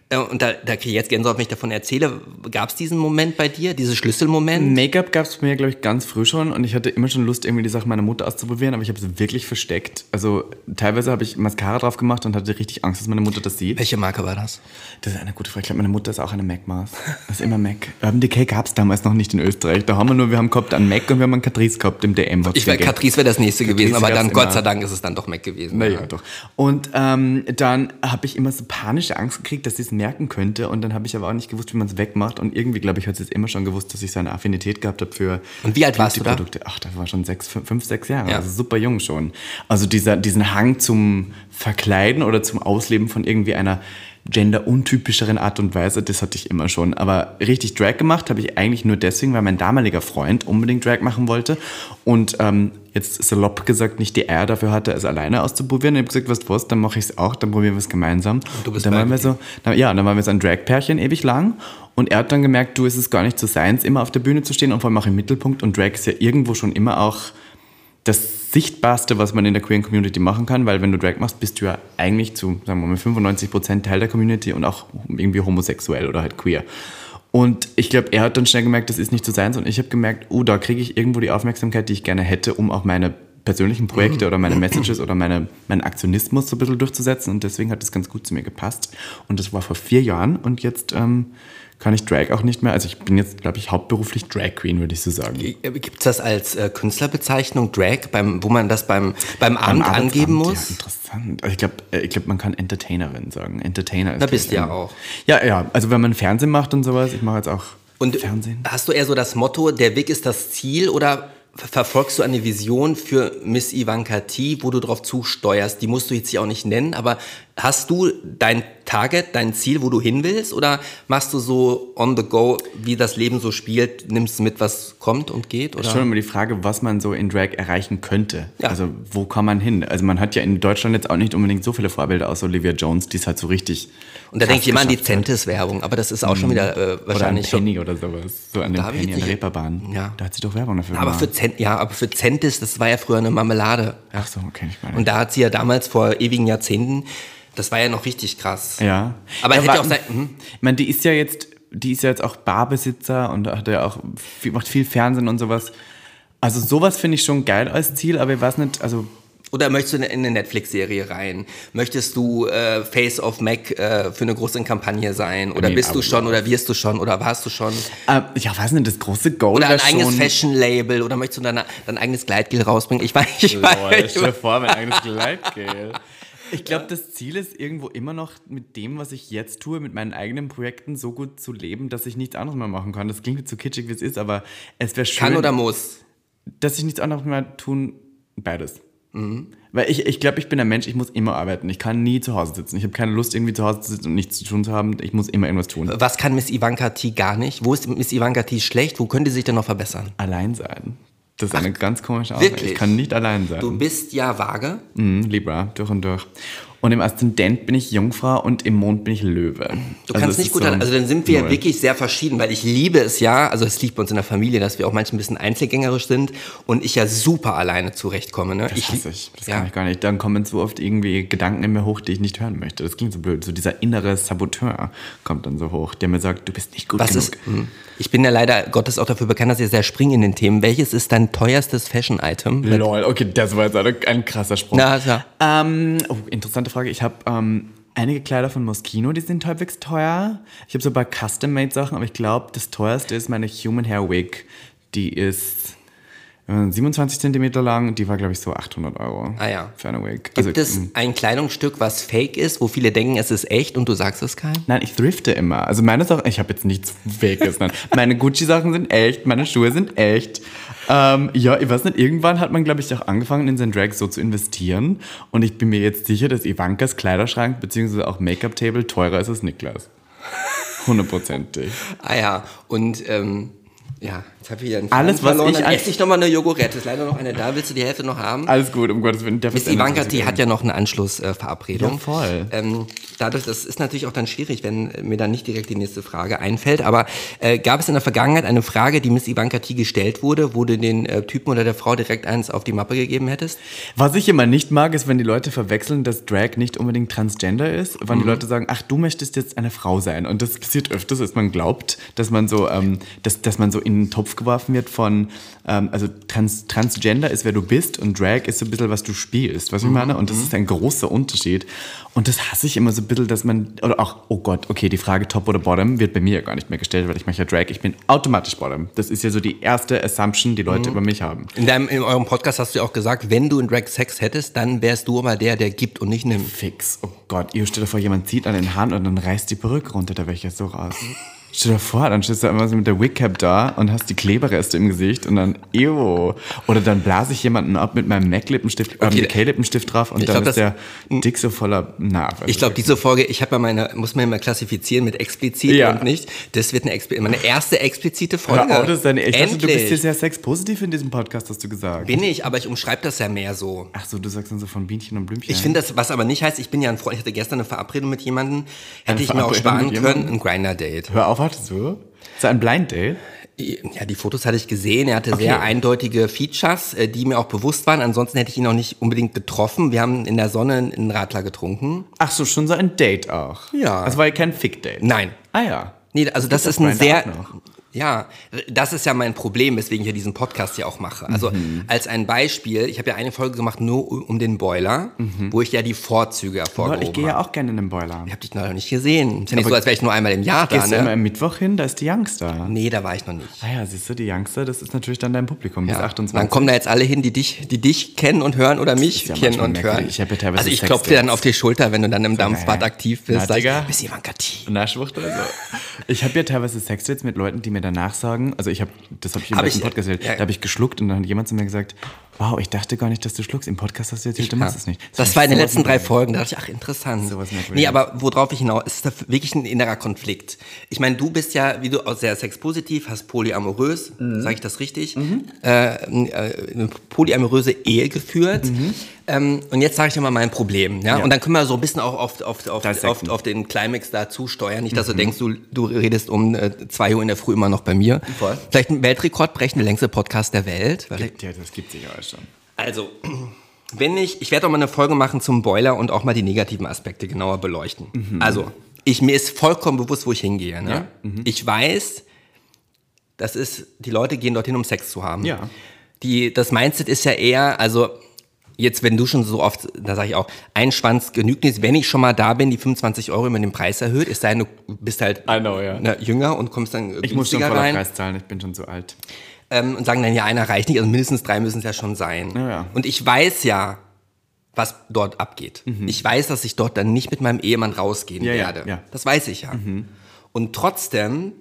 Äh, Und da, da kriege ich jetzt Gänsehaut, wenn ich davon erzähle. Gab es diesen Moment bei dir, diesen Schlüsselmoment? Make-up gab es bei mir, glaube ich, ganz früh schon und ich hatte immer schon Lust, irgendwie die Sachen meiner Mutter auszuprobieren, aber ich habe sie wirklich versteckt. Also teilweise habe ich Mascara drauf gemacht und hatte richtig Angst, dass meine Mutter das sieht. Welche Marke war das? Das ist eine gute Frage. Ich glaube, meine Mutter ist auch eine Mac-Maus. Das ist immer Mac. Urban Decay gab es damals noch nicht in Österreich. Da haben wir nur, wir haben gehabt einen Mac und wir haben einen Catrice gehabt im DM. Ich wäre Catrice wäre das nächste gewesen, aber dann. Gott sei Dank ist es dann doch Mac gewesen. Naja, doch. Und ähm, dann habe ich immer so panische Angst gekriegt, dass sie es merken könnte. Und dann habe ich aber auch nicht gewusst, wie man es wegmacht. Und irgendwie, glaube ich, hat es immer schon gewusst, dass ich so eine Affinität gehabt habe für Und wie alt warst du da? Ach, da war schon sechs, fünf, fünf sechs Jahre. Ja. Also super jung schon. Also dieser, diesen Hang zum Verkleiden oder zum Ausleben von irgendwie einer gender-untypischeren Art und Weise, das hatte ich immer schon. Aber richtig Drag gemacht habe ich eigentlich nur deswegen, weil mein damaliger Freund unbedingt Drag machen wollte und ähm, jetzt salopp gesagt nicht die Eier dafür hatte, es alleine auszuprobieren. Und ich habe gesagt, weißt du was, dann mache ich es auch, dann probieren wir es gemeinsam. du bist und dann waren wir so, dann, ja, dann waren wir so ein Drag-Pärchen ewig lang und er hat dann gemerkt, du, es ist gar nicht so seins, immer auf der Bühne zu stehen und vor allem auch im Mittelpunkt und Drag ist ja irgendwo schon immer auch das Sichtbarste, was man in der queeren Community machen kann, weil wenn du Drag machst, bist du ja eigentlich zu, sagen wir mal, 95% Teil der Community und auch irgendwie homosexuell oder halt queer. Und ich glaube, er hat dann schnell gemerkt, das ist nicht so seins. Und ich habe gemerkt, oh, da kriege ich irgendwo die Aufmerksamkeit, die ich gerne hätte, um auch meine persönlichen Projekte oder meine Messages oder meine, meinen Aktionismus so ein bisschen durchzusetzen. Und deswegen hat das ganz gut zu mir gepasst. Und das war vor vier Jahren. Und jetzt ähm, kann ich Drag auch nicht mehr, also ich bin jetzt, glaube ich, hauptberuflich Drag Queen, würde ich so sagen. Gibt es das als äh, Künstlerbezeichnung, Drag, beim, wo man das beim, beim Amt Am angeben muss? Ja, interessant. Also ich glaube, ich glaub, man kann Entertainerin sagen. Entertainer ist Da bist du ja auch. Ja, ja. Also wenn man Fernsehen macht und sowas, ich mache jetzt auch Und Fernsehen. hast du eher so das Motto, der Weg ist das Ziel oder ver- verfolgst du eine Vision für Miss Ivanka T, wo du drauf zusteuerst? Die musst du jetzt hier auch nicht nennen, aber hast du dein Target, dein Ziel, wo du hin willst oder machst du so on the go, wie das Leben so spielt, nimmst du mit, was kommt und geht? Oder? Schon immer die Frage, was man so in Drag erreichen könnte. Ja. Also wo kann man hin? Also man hat ja in Deutschland jetzt auch nicht unbedingt so viele Vorbilder aus Olivia Jones, die es halt so richtig. Und da denke ich immer an die. Centis-Werbung, aber das ist auch schon wieder äh, Oder an wahrscheinlich. Penny oder sowas. So an den Penny an der Reeperbahn. Ja. Da hat sie doch Werbung dafür Aber gemacht. für Cent, ja, aber für Centis, das war ja früher eine Marmelade. Ach so, okay, ich meine. Und da hat sie ja damals vor ewigen Jahrzehnten, das war ja noch richtig krass. Ja. Aber ja, hätte wa- auch sein. Hm? Ich meine, die ist ja jetzt, die ist ja jetzt auch Barbesitzer und hat ja auch viel, macht viel Fernsehen und sowas. Also sowas finde ich schon geil als Ziel, aber ich weiß nicht, also Oder möchtest du in eine Netflix-Serie rein? Möchtest du äh, Face of Mac äh, für eine große Kampagne sein? Oder Nee, bist du schon oder wirst du schon oder warst du schon? äh, ja, weiß nicht, das große Goal Oder ein eigenes Fashion-Label? Oder möchtest du dein, dein eigenes Gleitgel rausbringen? Ich weiß, ich weiß. Boah, stell dir vor, mein eigenes Gleitgel. Ich glaube, das Ziel ist irgendwo immer noch mit dem, was ich jetzt tue, mit meinen eigenen Projekten so gut zu leben, dass ich nichts anderes mehr machen kann. Das klingt so kitschig, wie es ist, aber es wäre schön. Kann oder muss? dass ich nichts anderes mehr tun, beides. Weil ich, ich glaube, ich bin ein Mensch, ich muss immer arbeiten. Ich kann nie zu Hause sitzen. Ich habe keine Lust, irgendwie zu Hause zu sitzen und nichts zu tun zu haben. Ich muss immer irgendwas tun. Was kann Miss Ivanka T gar nicht? Wo ist Miss Ivanka T schlecht? Wo könnte sie sich denn noch verbessern? Allein sein. Das ist eine ganz komische Aussage. wirklich? Ich kann nicht allein sein. Du bist ja vage. Mhm, Libra, durch und durch. Und im Aszendent bin ich Jungfrau und im Mond bin ich Löwe. Du Also kannst nicht gut so an. Also dann sind wir null. wirklich sehr verschieden, weil ich liebe es ja, also es liegt bei uns in der Familie, dass wir auch manchmal ein bisschen einzelgängerisch sind und ich ja super alleine zurechtkomme. Ne? Das hasse ich. Das ja. kann ich gar nicht. Dann kommen so oft irgendwie Gedanken in mir hoch, die ich nicht hören möchte. Das klingt so blöd. So dieser innere Saboteur kommt dann so hoch, der mir sagt, du bist nicht gut Was genug. ist, hm. Ich bin ja leider Gottes auch dafür bekannt, dass ich sehr springe in den Themen. Welches ist dein teuerstes Fashion-Item? Lol, okay, das war jetzt ein, krasser Sprung. Na, ja. Ähm, oh, interessante Frage. Ich habe ähm, einige Kleider von Moschino, die sind halbwegs teuer. Ich habe so ein paar Custom-Made-Sachen, aber ich glaube, das teuerste ist meine Human Hair Wig. Die ist 27 Zentimeter lang die war, glaube ich, so 800 Euro. Ah ja. Für eine Wig. Gibt Also, es mm. ein Kleidungsstück, was fake ist, wo viele denken, es ist echt und du sagst es keinem? Nein, ich thrifte immer. Also meine Sachen, ich habe jetzt nichts Fakes. Nein. Meine Gucci-Sachen sind echt, meine Schuhe sind echt. Ähm, ja, ich weiß nicht, irgendwann hat man, glaube ich, auch angefangen, in seinen Drag so zu investieren. Und ich bin mir jetzt sicher, dass Ivankas Kleiderschrank bzw. auch Make-up-Table teurer ist als Niklas. Hundertprozentig. Ah ja, und ähm, ja, jetzt habe ich wieder einen Alles, was verloren. ich Dann an- esse ich nochmal eine Joghurette. Ist leider noch eine da. Willst du die Hälfte noch haben? Alles gut, um Gottes Willen. Miss Ivanka, die hat ja noch eine Anschlussverabredung. Ja, voll. Ähm, dadurch, das ist natürlich auch dann schwierig, wenn mir dann nicht direkt die nächste Frage einfällt. Aber äh, gab es in der Vergangenheit eine Frage, die Miss Ivanka T gestellt wurde, wo du den äh, Typen oder der Frau direkt eins auf die Mappe gegeben hättest? Was ich immer nicht mag, ist, wenn die Leute verwechseln, dass Drag nicht unbedingt transgender ist. Wenn Mhm. die Leute sagen, ach, du möchtest jetzt eine Frau sein. Und das passiert öfters, dass man glaubt, dass man so, ähm, dass, dass man so in den Topf geworfen wird von, ähm, also Trans Transgender ist, wer du bist und Drag ist so ein bisschen, was du spielst. Was ich meine? Und das ist ein großer Unterschied. Und das hasse ich immer so ein bisschen, dass man, oder auch, oh Gott, okay, die Frage Top oder Bottom wird bei mir ja gar nicht mehr gestellt, weil ich mache ja Drag. Ich bin automatisch Bottom. Das ist ja so die erste Assumption, die Leute über mich haben. In, deinem, in eurem Podcast hast du ja auch gesagt, wenn du in Drag Sex hättest, dann wärst du aber der, der gibt und nicht nimmt. Fix. Oh Gott, ihr stellt dir vor, jemand zieht an den Haaren und dann reißt die Perücke runter, da wäre ich ja so raus. Stell dir vor, dann stehst du immer so mit der Wigcap da und hast die Kleberreste im Gesicht und dann, ew. Oder dann blase ich jemanden ab mit meinem MAC-Lippenstift, äh, Okay. mit K-Lippenstift drauf und Ich dann glaub, ist der dick so voller Narbe. Ich glaube, diese Folge, ich habe ja meine, muss man immer klassifizieren mit explizit Ja. und nicht. Das wird eine, meine erste explizite Folge. Hör auf, das ist deine, ich dachte, du bist hier sehr sexpositiv in diesem Podcast, hast du gesagt. Bin ich, aber ich umschreibe das ja mehr so. Ach so, du sagst dann so von Bienchen und Blümchen. Ich finde das, was aber nicht heißt, ich bin ja ein Freund, ich hatte gestern eine Verabredung mit jemandem, hätte Eine ich mir auch sparen können, ein Grinder-Date. Hör auf, du? Ist das ein Blind Date? Ja, die Fotos hatte ich gesehen. Er hatte Okay. sehr eindeutige Features, äh, die mir auch bewusst waren. Ansonsten hätte ich ihn auch nicht unbedingt getroffen. Wir haben in der Sonne einen Radler getrunken. Ach so, schon so ein Date auch. Ja. Das war ja kein Fick-Date. Nein. Ah ja. Nee, also das gibt ist das ein sehr. Ja, das ist ja mein Problem, weswegen ich ja diesen Podcast ja auch mache. Also Mhm. als ein Beispiel, ich habe ja eine Folge gemacht nur um den Boiler, wo ich ja die Vorzüge hervorgehoben Mhm. ich gehe ja habe. auch gerne in den Boiler. Ich habe dich noch nicht gesehen. Ist ja nicht so, als wäre ich nur einmal im Jahr da, Gehst du immer ne? am Mittwoch hin? Da ist die Youngster. Nee, da war ich noch nicht. Ah ja, siehst du, die Youngster, das ist natürlich dann dein Publikum, bis Ja. 28. Dann kommen da jetzt alle hin, die dich, die dich kennen und hören oder mich ja kennen und merkwürdig. hören. Ich hab ja teilweise also ich Sex klopfe dir dann auf die Schulter, wenn du dann im Dampfbad hä? aktiv bist. Na, Digga. bist Ivanka T. Naschwucht oder so. Ich habe ja teilweise Sexdates mit Leuten, die mir danach sagen, also ich habe, das habe ich im Hab letzten ich- Podcast erzählt, ja. da habe ich geschluckt und dann hat jemand zu mir gesagt, wow, ich dachte gar nicht, dass du schluckst. Im Podcast hast du erzählt, du Ja. machst es nicht. Das fand war in den letzten drei. Folgen. Da dachte ich, ach, interessant. Sowas. Nee, aber worauf ich hinaus, ist da wirklich ein innerer Konflikt. Ich meine, du bist ja, wie du auch sehr sexpositiv, hast polyamorös, Mhm. sage ich das richtig, äh, äh, eine polyamoröse Ehe geführt. Ähm, und jetzt sage ich dir mal mein Problem. Ja? Mhm. Ja. Und dann können wir so ein bisschen auch auf, auf, auf, auf, auf den Climax da zusteuern. Nicht, Mhm. dass du denkst, du, du redest um äh, zwei Uhr in der Früh immer noch bei mir. Voll. Vielleicht ein Weltrekord brechen, der längste Podcast der Welt. Weil Ja, das gibt sicher alles schon. also, wenn ich, ich werde auch mal eine Folge machen zum Boiler und auch mal die negativen Aspekte genauer beleuchten. Also, ich, mir ist vollkommen bewusst, wo ich hingehe. Ne? Ja, Ich weiß, das ist, die Leute gehen dorthin, um Sex zu haben. Ja. Die, das Mindset ist ja eher, also, jetzt, wenn du schon so oft, da sage ich auch, ein Schwanz genügt nicht, wenn ich schon mal da bin, die 25 Euro immer den Preis erhöht, ist sei du bist halt know, ja. ne, jünger und kommst dann Ich muss schon voller rein Preis zahlen, ich bin schon zu alt. ähm, und sagen dann, ja, einer reicht nicht, also mindestens drei müssen es ja schon sein. Ja, ja. Und ich weiß ja, was dort abgeht. Ich weiß, dass ich dort dann nicht mit meinem Ehemann rausgehen Mhm. Ja, ja, werde. ja. Mhm. Das weiß ich ja. Und trotzdem,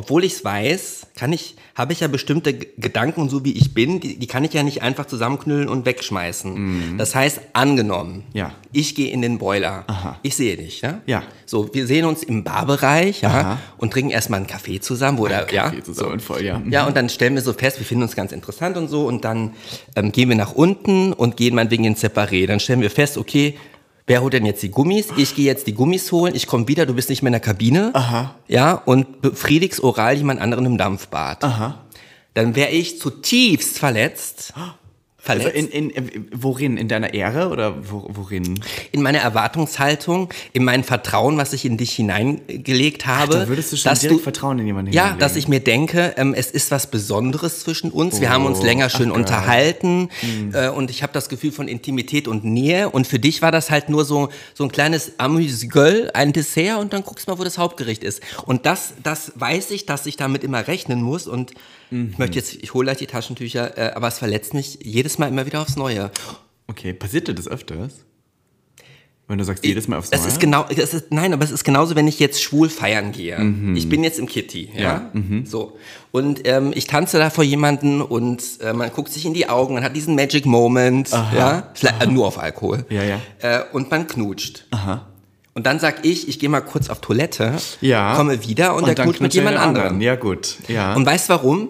obwohl ich es weiß, kann ich, habe ich ja bestimmte G- Gedanken, so wie ich bin, die, die kann ich ja nicht einfach zusammenknüllen und wegschmeißen. Das heißt, angenommen, Mhm. Ja. ich gehe in den Boiler, Aha. ich sehe dich, ja? Ja. So, wir sehen uns im Barbereich, ja, Aha. und trinken erstmal einen Kaffee zusammen, oder, ja, Kaffee zusammen, voll, ja. ja, und dann stellen wir so fest, wir finden uns ganz interessant und so und dann ähm, gehen wir nach unten und gehen meinetwegen ins Separé. Dann stellen wir fest, okay, wer holt denn jetzt die Gummis? Ich gehe jetzt die Gummis holen, ich komme wieder, du bist nicht mehr in der Kabine. Aha. Ja, und befriedigst oral jemand anderen im Dampfbad. Aha. Dann wäre ich zutiefst verletzt. Verletzt. Also in, in, in, worin? In deiner Ehre oder wo, worin? in meiner Erwartungshaltung, in mein Vertrauen, was ich in dich hineingelegt habe. da würdest du schon dass direkt Vertrauen in jemanden Ja, hineinlegen. dass ich mir denke, ähm, es ist was Besonderes zwischen uns. Wir haben uns Oh, länger schön ach, unterhalten äh, und ich habe das Gefühl von Intimität und Nähe. Und für dich war das halt nur so, so ein kleines Amüsgöl, ein Dessert und dann guckst du mal, wo das Hauptgericht ist. Und das, das weiß ich, dass ich damit immer rechnen muss und ich möchte jetzt, ich hole gleich die Taschentücher, äh, aber es verletzt mich jedes Mal immer wieder aufs Neue. Okay, passiert dir das öfters? Wenn du sagst, jedes Mal aufs Neue? Es ist genau, es ist, nein, aber es ist genauso, wenn ich jetzt schwul feiern gehe. Mhm. Ich bin jetzt im Kitty, ja, so. Und ähm, ich tanze da vor jemanden und äh, man guckt sich in die Augen, man hat diesen Magic Moment, ja, Vielleicht, äh, nur auf Alkohol. Ja, ja. Äh, und man knutscht. Aha. Und dann sag ich, ich gehe mal kurz auf Toilette, Ja. komme wieder und, der dann knutscht mit jemand anderem. Ja, gut. Ja. Und weißt warum?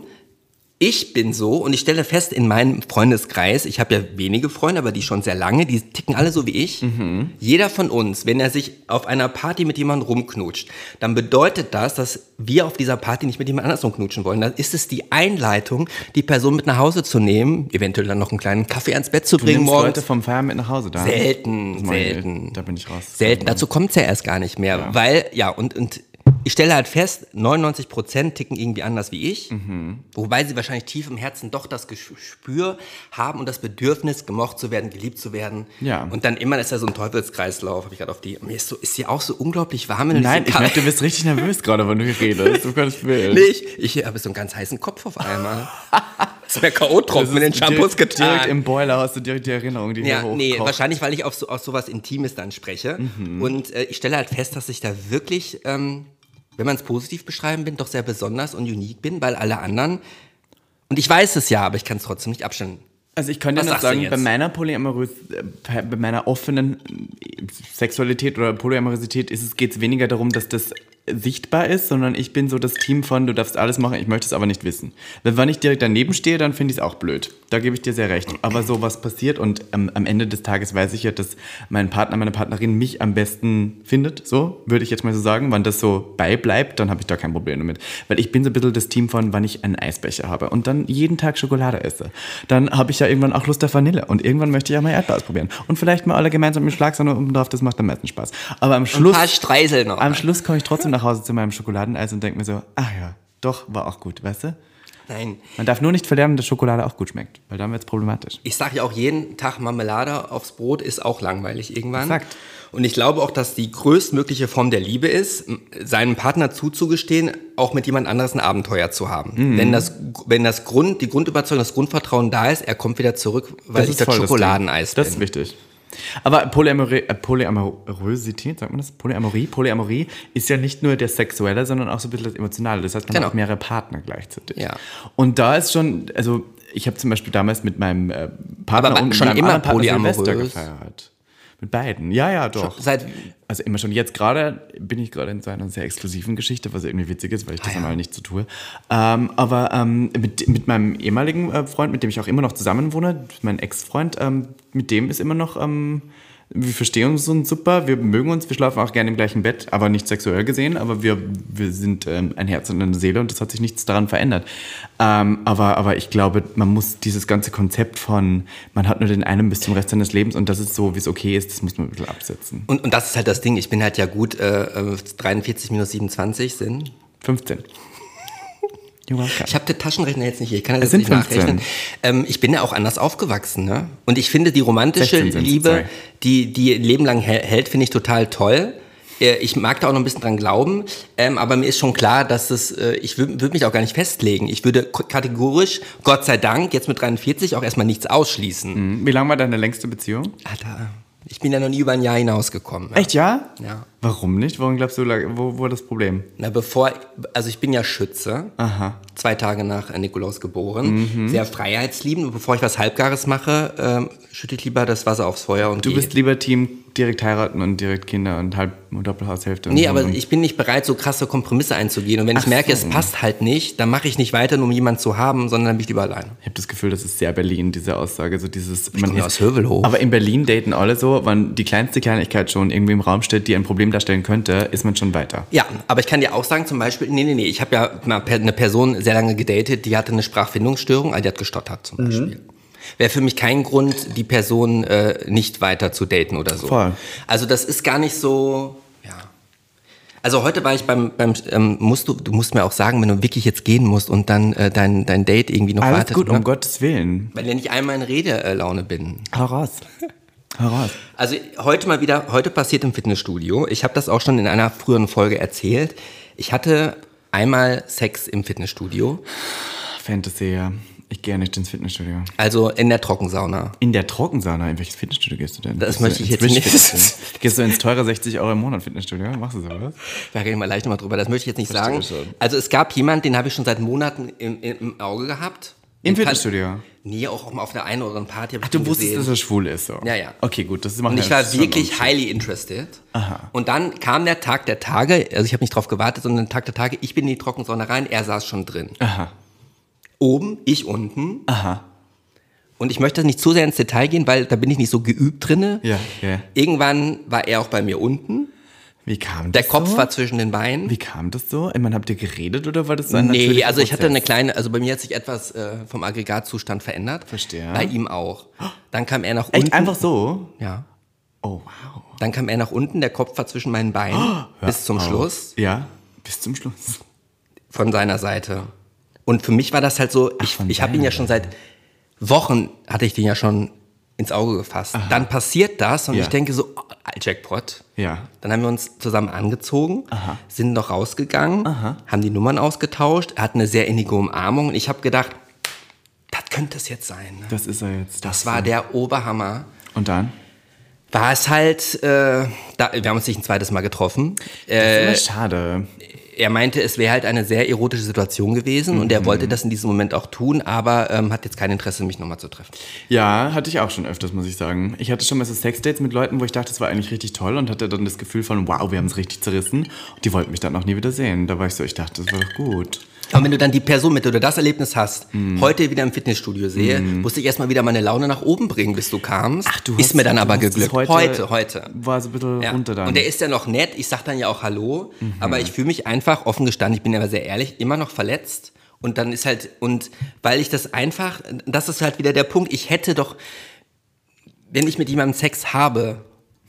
Ich bin so und ich stelle fest in meinem Freundeskreis, ich habe ja wenige Freunde, aber die schon sehr lange, die ticken alle so wie ich. Mhm. Jeder von uns, wenn er sich auf einer Party mit jemandem rumknutscht, dann bedeutet das, dass wir auf dieser Party nicht mit jemand anders rumknutschen wollen. Dann ist es die Einleitung, die Person mit nach Hause zu nehmen, eventuell dann noch einen kleinen Kaffee ans Bett zu du bringen morgens. Leute vom Feiern mit nach Hause da? Selten, selten. Da bin ich raus. Selten, dazu kommt es ja erst gar nicht mehr, Ja. weil, ja, und, und ich stelle halt fest, 99 Prozent ticken irgendwie anders wie ich, Mhm. wobei sie wahrscheinlich tief im Herzen doch das Gespür haben und das Bedürfnis, gemocht zu werden, geliebt zu werden. Ja. Und dann immer ist ja so ein Teufelskreislauf, habe ich gerade auf die, mir ist so, ist hier auch so unglaublich warm, du Nein, ich merke, du bist richtig nervös gerade, wenn du hier redest. Um Gottes Willen. Nee, ich, ich habe so einen ganz heißen Kopf auf einmal. das ist mir K.O.-Tropfen mit den Shampoos direkt, getan. Direkt im Boiler hast du direkt die Erinnerung, die Ja, hier nee, hochkocht. wahrscheinlich, weil ich auf so, auf sowas Intimes dann spreche. Mhm. Und äh, ich stelle halt fest, dass ich da wirklich, ähm, wenn man es positiv beschreiben bin, doch sehr besonders und unique bin, weil alle anderen, und ich weiß es ja, aber ich kann es trotzdem nicht abstellen. Also ich könnte nur sagen, bei meiner polyamorös, äh, bei meiner offenen äh, Sexualität oder Polyamorosität ist es geht's weniger darum, dass das sichtbar ist, sondern ich bin so das Team von, du darfst alles machen, ich möchte es aber nicht wissen. Wenn wenn ich direkt daneben stehe, dann finde ich es auch blöd. Da gebe ich dir sehr recht. Aber so was passiert und ähm, am Ende des Tages weiß ich ja, dass mein Partner, meine Partnerin mich am besten findet, so würde ich jetzt mal so sagen. Wenn das so beibleibt, dann habe ich da kein Problem damit. Weil ich bin so ein bisschen das Team von, wann ich einen Eisbecher habe und dann jeden Tag Schokolade esse. Dann habe ich ja irgendwann auch Lust auf Vanille und irgendwann möchte ich auch mal Erdbeer ausprobieren. Und vielleicht mal alle gemeinsam mit Schlagsahne oben drauf, das macht am meisten Spaß. Aber am Ein Schluss, paar Streisel noch. am Schluss komme ich trotzdem nach Hause zu meinem Schokoladeneis und denke mir so, ach ja, doch, war auch gut, weißt du? Nein, Man darf nur nicht verlernen, dass Schokolade auch gut schmeckt, weil dann wird es problematisch. ich sage ja auch jeden Tag Marmelade aufs Brot ist auch langweilig irgendwann. Exakt. Und ich glaube auch, dass die größtmögliche Form der Liebe ist, seinem Partner zuzugestehen, auch mit jemand anderes ein Abenteuer zu haben. Mhm. Wenn das, wenn das Grund, die Grundüberzeugung, das Grundvertrauen da ist, er kommt wieder zurück, weil ich das Schokoladeneis Ding. Das ist bin. wichtig. Aber Polyamore, äh, Polyamorosität, sagt man das? Polyamorie? Polyamorie ist ja nicht nur der sexuelle, sondern auch so ein bisschen das emotionale. Das heißt, man Genau. hat mehrere Partner gleichzeitig. Ja. Und da ist schon, also ich habe zum Beispiel damals mit meinem äh, Partner Aber und schon meinem immer Partner Silvester gefeiert. Mit beiden. Ja, ja, doch. Seit, Also immer schon. Jetzt gerade bin ich gerade in so einer sehr exklusiven Geschichte, was irgendwie witzig ist, weil ich das Ah, ja. nicht so tue. Ähm, aber ähm, mit, mit meinem ehemaligen äh, Freund, mit dem ich auch immer noch zusammen wohne, mein Ex-Freund, ähm, mit dem ist immer noch, ähm, wir verstehen uns super, wir mögen uns, wir schlafen auch gerne im gleichen Bett, aber nicht sexuell gesehen, aber wir, wir sind ähm, ein Herz und eine Seele und das hat sich nichts daran verändert. Ähm, aber, aber ich glaube, man muss dieses ganze Konzept von, man hat nur den einen bis zum Rest seines Lebens und das ist so, wie es okay ist, das muss man ein bisschen absetzen. und, und das ist halt das Ding. Ich bin halt ja gut, äh, äh, 43 minus 27 sind. 15. You're welcome. Ich habe den Taschenrechner jetzt nicht hier, ich kann das Es sind nicht 15. nachrechnen. Ähm, ich bin ja auch anders aufgewachsen, ne? Und ich finde die romantische 16 sind's, Liebe, die, die ein Leben lang hält, finde ich total toll. Ich mag da auch noch ein bisschen dran glauben, ähm, aber mir ist schon klar, dass es, äh, ich würde würd mich auch gar nicht festlegen. Ich würde kategorisch, Gott sei Dank, jetzt mit 43 auch erstmal nichts ausschließen. Wie lange war deine längste Beziehung? Alter, ich bin ja noch nie über ein Jahr hinausgekommen. Ja. Echt, ja? Ja. Warum nicht? Warum glaubst du, wo, wo das Problem? Na, bevor, also ich bin ja Schütze. Aha. Zwei Tage nach äh, Nikolaus geboren. Sehr freiheitsliebend. Und bevor ich was Halbgares mache, ähm, schütte ich lieber das Wasser aufs Feuer und Du gehe. bist lieber Team direkt heiraten und direkt Kinder und halb Doppelhaushälfte. und Nee, so aber und ich bin nicht bereit, so krasse Kompromisse einzugehen. Und wenn ich Ach merke, so. es passt halt nicht, dann mache ich nicht weiter, nur um jemanden zu haben, sondern dann bin ich lieber alleine. Ich habe das Gefühl, das ist sehr Berlin, diese Aussage. So dieses, komme ja aus Hövelhof. Aber in Berlin daten alle so, wenn die kleinste Kleinigkeit schon irgendwie im Raum steht, die ein Problem darstellen könnte, ist man schon weiter. Ja, aber ich kann dir auch sagen, zum Beispiel, nee, nee, nee, ich habe ja mal eine Person sehr lange gedatet, die hatte eine Sprachfindungsstörung, also die hat gestottert zum Beispiel. Wäre für mich kein Grund, die Person äh, nicht weiter zu daten oder so. Voll. Also das ist gar nicht so, ja. Also heute war ich beim, beim ähm, musst du, du musst mir auch sagen, wenn du wirklich jetzt gehen musst und dann äh, dein, dein Date irgendwie noch Alles wartet. gut, ne? um Gottes Willen. Weil ich nicht einmal in Redelaune bin. Hau raus. Hau raus. Also heute mal wieder, heute passiert im Fitnessstudio. Ich habe das auch schon in einer früheren Folge erzählt. Ich hatte einmal Sex im Fitnessstudio, Fantasy, ja. Ich gehe nicht ins Fitnessstudio. also in der Trockensauna. In der Trockensauna, in welches Fitnessstudio gehst du denn? Das Gehst möchte ich jetzt nicht. Gehst du ins teure 60 Euro im Monat Fitnessstudio? Machst du sowas? Da reden wir gleich nochmal drüber. Das möchte ich jetzt nicht Verstehe sagen. schon. Also es gab jemanden, den habe ich schon seit Monaten im, im Auge gehabt. Im Fitnessstudio? Nee, auch auf der einen oder anderen Party. hab ich Du wusstest, dass er schwul ist, so. Ja, ja. Okay, gut, das macht Und ja ich war wirklich highly interested. Aha. Und dann kam der Tag der Tage, also ich habe nicht drauf gewartet, sondern der Tag der Tage, ich bin in die Trockensauna rein, er saß schon drin. Aha. Oben, ich unten. Aha. Und ich möchte nicht zu sehr ins Detail gehen, weil da bin ich nicht so geübt drinne. Ja, ja. Irgendwann war er auch bei mir unten. Wie kam Der das Kopf so? war zwischen den Beinen. Wie kam das so? Ich meine, habt ihr geredet oder war das so ein Nee, also ich hatte eine kleine, also bei mir hat sich etwas äh, vom Aggregatzustand verändert. Verstehe. Bei ihm auch. Dann kam er nach Echt unten. einfach so? Ja. Oh, wow. Dann kam er nach unten, der Kopf war zwischen meinen Beinen bis zum auf. Schluss Ja, bis zum Schluss. von seiner Seite. Und für mich war das halt so, ich, von ich habe ihn ja schon seit Wochen, hatte ich den ja schon ins Auge gefasst. Dann passiert das und Ja. ich denke so, oh, Jackpot. Ja. Dann haben wir uns zusammen angezogen, sind noch rausgegangen, haben die Nummern ausgetauscht, er hat eine sehr innige Umarmung und ich habe gedacht, das könnte es jetzt sein. Ne? Das ist er jetzt. Das war der Oberhammer. Und dann? War es halt, äh, da, wir haben uns nicht ein zweites Mal getroffen. Äh, Das ist immer schade. Er meinte, es wäre halt eine sehr erotische Situation gewesen und Mhm. er wollte das in diesem Moment auch tun, aber ähm, hat jetzt kein Interesse, mich nochmal zu treffen. Ja, hatte ich auch schon öfters, muss ich sagen. Ich hatte schon mal so Sexdates mit Leuten, wo ich dachte, das war eigentlich richtig toll und hatte dann das Gefühl von, wow, wir haben es richtig zerrissen. Und die wollten mich dann auch nie wieder sehen. Da war ich so, ich dachte, das war doch gut. Aber wenn du dann die Person, mit der du das Erlebnis hast, Mhm. heute wieder im Fitnessstudio sehe, musste ich erstmal wieder meine Laune nach oben bringen, bis du kamst. du Ist hast- mir dann du aber geglückt. heute- Heute, heute. War so ein bisschen Ja. runter dann. Und der ist ja noch nett. Ich sag dann ja auch Hallo. Mhm. Aber ich fühle mich einfach, offen gestanden, ich bin aber sehr ehrlich, immer noch verletzt. Und dann ist halt, und weil ich das einfach, das ist halt wieder der Punkt, ich hätte doch, wenn ich mit jemandem Sex habe,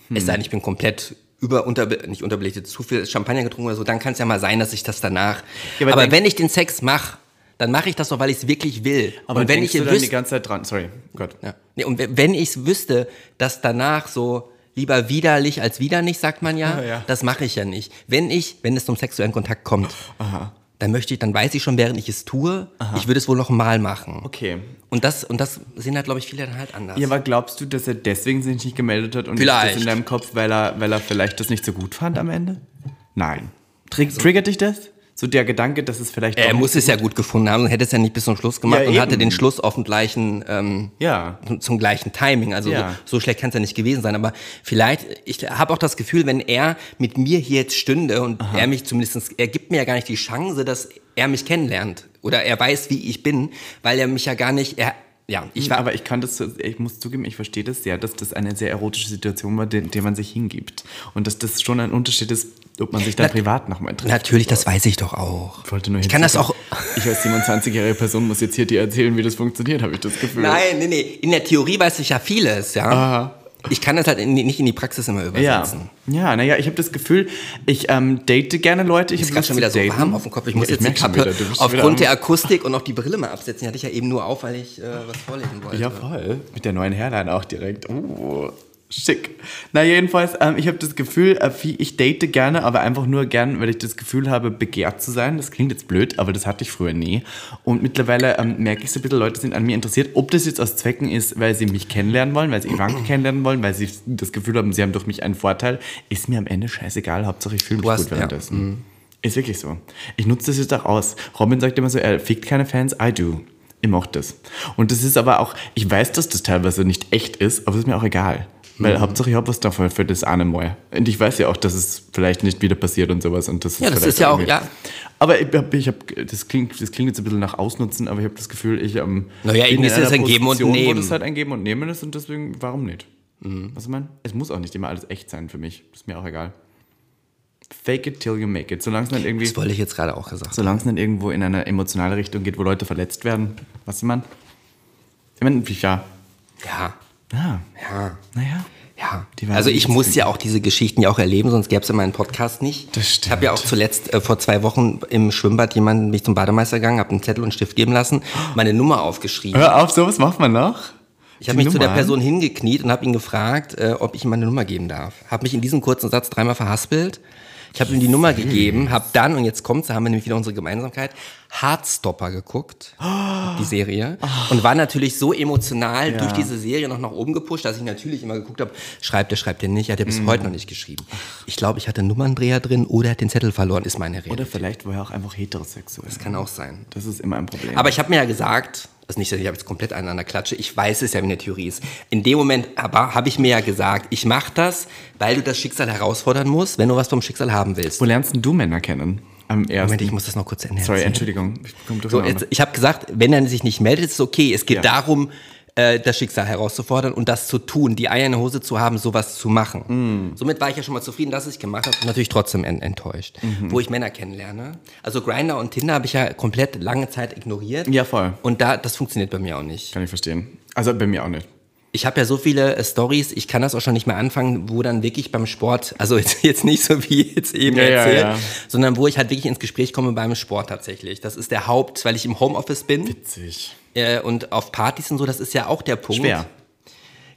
Hm. es sei denn, ich bin komplett über, unter, nicht unterbelichtet, zu viel Champagner getrunken oder so, dann kann es ja mal sein, dass ich das danach. Ja, aber aber wenn ich den Sex mache, dann mache ich das doch, weil ich es wirklich will. aber und wenn ich du dann wüsste, die ganze Zeit dran. Sorry, Gott. ja. Nee, und we- wenn ich wüsste, dass danach so lieber widerlich als wieder nicht, sagt man ja, Ah, ja. das mache ich ja nicht. Wenn ich, wenn es zum sexuellen Kontakt kommt, dann möchte ich, dann weiß ich schon, während ich es tue, ich würde es wohl noch mal machen. Okay. Und das, und das sehen halt, glaube ich, viele dann halt anders. Ja, aber glaubst du, dass er deswegen sich nicht gemeldet hat und Vielleicht. das in deinem Kopf, weil er, weil er vielleicht das nicht so gut fand am Ende? Nein. Trig triggert dich das? So der Gedanke, dass es vielleicht er muss es ja gut gefunden haben und hätte es ja nicht bis zum Schluss gemacht Ja, und hatte eben. den Schluss auf dem gleichen, ähm, Ja. zum gleichen Timing. Also Ja. so, so schlecht kann es ja nicht gewesen sein. Aber vielleicht, ich habe auch das Gefühl, wenn er mit mir hier jetzt stünde und er mich zumindest, er gibt mir ja gar nicht die Chance, dass er mich kennenlernt. Oder er weiß, wie ich bin, weil er mich ja gar nicht, er, ja, ich war, aber ich kann das, ich muss zugeben, ich verstehe das sehr, dass das eine sehr erotische Situation war, der, der man sich hingibt. Und dass das schon ein Unterschied ist, ob man sich da Na- privat nochmal trifft. natürlich, das weiß ich doch auch. Ich wollte nur Ich kann das auch, Ich als 27-jährige Person muss jetzt hier dir erzählen, wie das funktioniert, habe ich das Gefühl. nein, nee, nee, in der Theorie weiß ich ja vieles, ja. Aha. Ich kann das halt in, nicht in die Praxis immer Ja, übersetzen. ja, naja, ich habe das Gefühl, ich ähm, date gerne Leute. Ich Ist gerade schon wieder so daten. warm auf dem Kopf. Ich muss Ja, jetzt die merk schon Kappe wieder, aufgrund der Akustik und auch die Brille mal absetzen. Die hatte ich ja eben nur auf, weil ich äh, was vorlesen wollte. Ja, voll. Mit der neuen Hairline auch direkt. Uh. Schick. Na, jedenfalls, ähm, ich habe das Gefühl, äh, ich date gerne, aber einfach nur gern, weil ich das Gefühl habe, begehrt zu sein. Das klingt jetzt blöd, aber das hatte ich früher nie. Und mittlerweile ähm, merke ich so ein bisschen, Leute sind an mir interessiert. Ob das jetzt aus Zwecken ist, weil sie mich kennenlernen wollen, weil sie Ivanka kennenlernen wollen, weil sie das Gefühl haben, sie haben durch mich einen Vorteil, ist mir am Ende scheißegal. Hauptsache, ich fühle mich hast- gut währenddessen. Ist wirklich so. Ich nutze das jetzt auch aus. Robin sagt immer so, er fickt keine Fans, I do. Ich mach das. Und das ist aber auch, ich weiß, dass das teilweise nicht echt ist, aber es ist mir auch egal. Weil Hauptsache ich habe was davon für das eine Mal. Und ich weiß ja auch, dass es vielleicht nicht wieder passiert und sowas. Und das Ja, das ist ja auch- ja. Aber ich hab, ich hab, das, klingt, das klingt jetzt ein bisschen nach Ausnutzen, aber ich habe das Gefühl, ich ähm, Naja, irgendwie ist einer ein Geben und Position, Wo Nehmen. das halt ein Geben und Nehmen ist und deswegen, warum nicht? Mhm. Was ich meine? Es muss auch nicht immer alles echt sein für mich. Ist mir auch egal. Fake it till you make it. Solange es nicht irgendwie... Das wollte ich jetzt gerade auch gesagt. Solange es nicht irgendwo in eine emotionale Richtung geht, wo Leute verletzt werden. Was ich meine? Ich meine, ja. Ja, Ja, ja. naja. Ja, also ich muss ja auch diese Geschichten ja auch erleben, sonst gäbe es ja meinen Podcast nicht. Das stimmt. Ich habe ja auch zuletzt äh, vor zwei Wochen im Schwimmbad jemanden mich zum Bademeister gegangen, habe einen Zettel und einen Stift geben lassen, meine Nummer aufgeschrieben. Hör auf, sowas macht man noch. Ich habe mich zu der Person hingekniet und habe ihn gefragt, äh, ob ich ihm meine Nummer geben darf. Habe mich in diesem kurzen Satz dreimal verhaspelt. Ich habe ihm die Nummer gegeben, habe dann, und jetzt kommt's, da haben wir nämlich wieder unsere Gemeinsamkeit, Heartstopper geguckt, die Serie. Und war natürlich so emotional durch diese Serie noch nach oben gepusht, dass ich natürlich immer geguckt habe, schreibt er, schreibt er nicht, hat er bis heute noch nicht geschrieben. Ich glaube, ich hatte Nummerndreher drin oder er hat den Zettel verloren, ist meine Rede. Oder vielleicht war er auch einfach heterosexuell. Das kann auch sein. Das ist immer ein Problem. Aber ich habe mir ja gesagt, das ist nicht, dass ich jetzt komplett aneinander klatsche, ich weiß es ja, wie eine Theorie ist. In dem Moment aber habe ich mir ja gesagt, ich mache das, weil du das Schicksal herausfordern musst, wenn du was vom Schicksal haben willst. wo lernst denn du Männer kennen? Am ersten. Moment, ich muss das noch kurz enden. Sorry, Entschuldigung. Ich So, jetzt, ich habe gesagt, wenn er sich nicht meldet, ist es okay. Es geht Ja. darum, äh, das Schicksal herauszufordern und das zu tun, die Eier in der Hose zu haben, sowas zu machen. Mm. Somit war ich ja schon mal zufrieden, dass ich gemacht habe und natürlich trotzdem en enttäuscht. Mhm. Wo ich Männer kennenlerne. Also Grinder und Tinder habe ich ja komplett lange Zeit ignoriert. Ja, voll. Und da, das funktioniert bei mir auch nicht. Kann ich verstehen. Also bei mir auch nicht. Ich habe ja so viele äh, Stories, ich kann das auch schon nicht mehr anfangen, wo dann wirklich beim Sport, also jetzt, jetzt nicht so wie jetzt eben Ja, ja, erzählt, ja. sondern wo ich halt wirklich ins Gespräch komme beim Sport tatsächlich. Das ist der Haupt, weil ich im Homeoffice bin Witzig. äh, und auf Partys und so, das ist ja auch der Punkt. Schwer.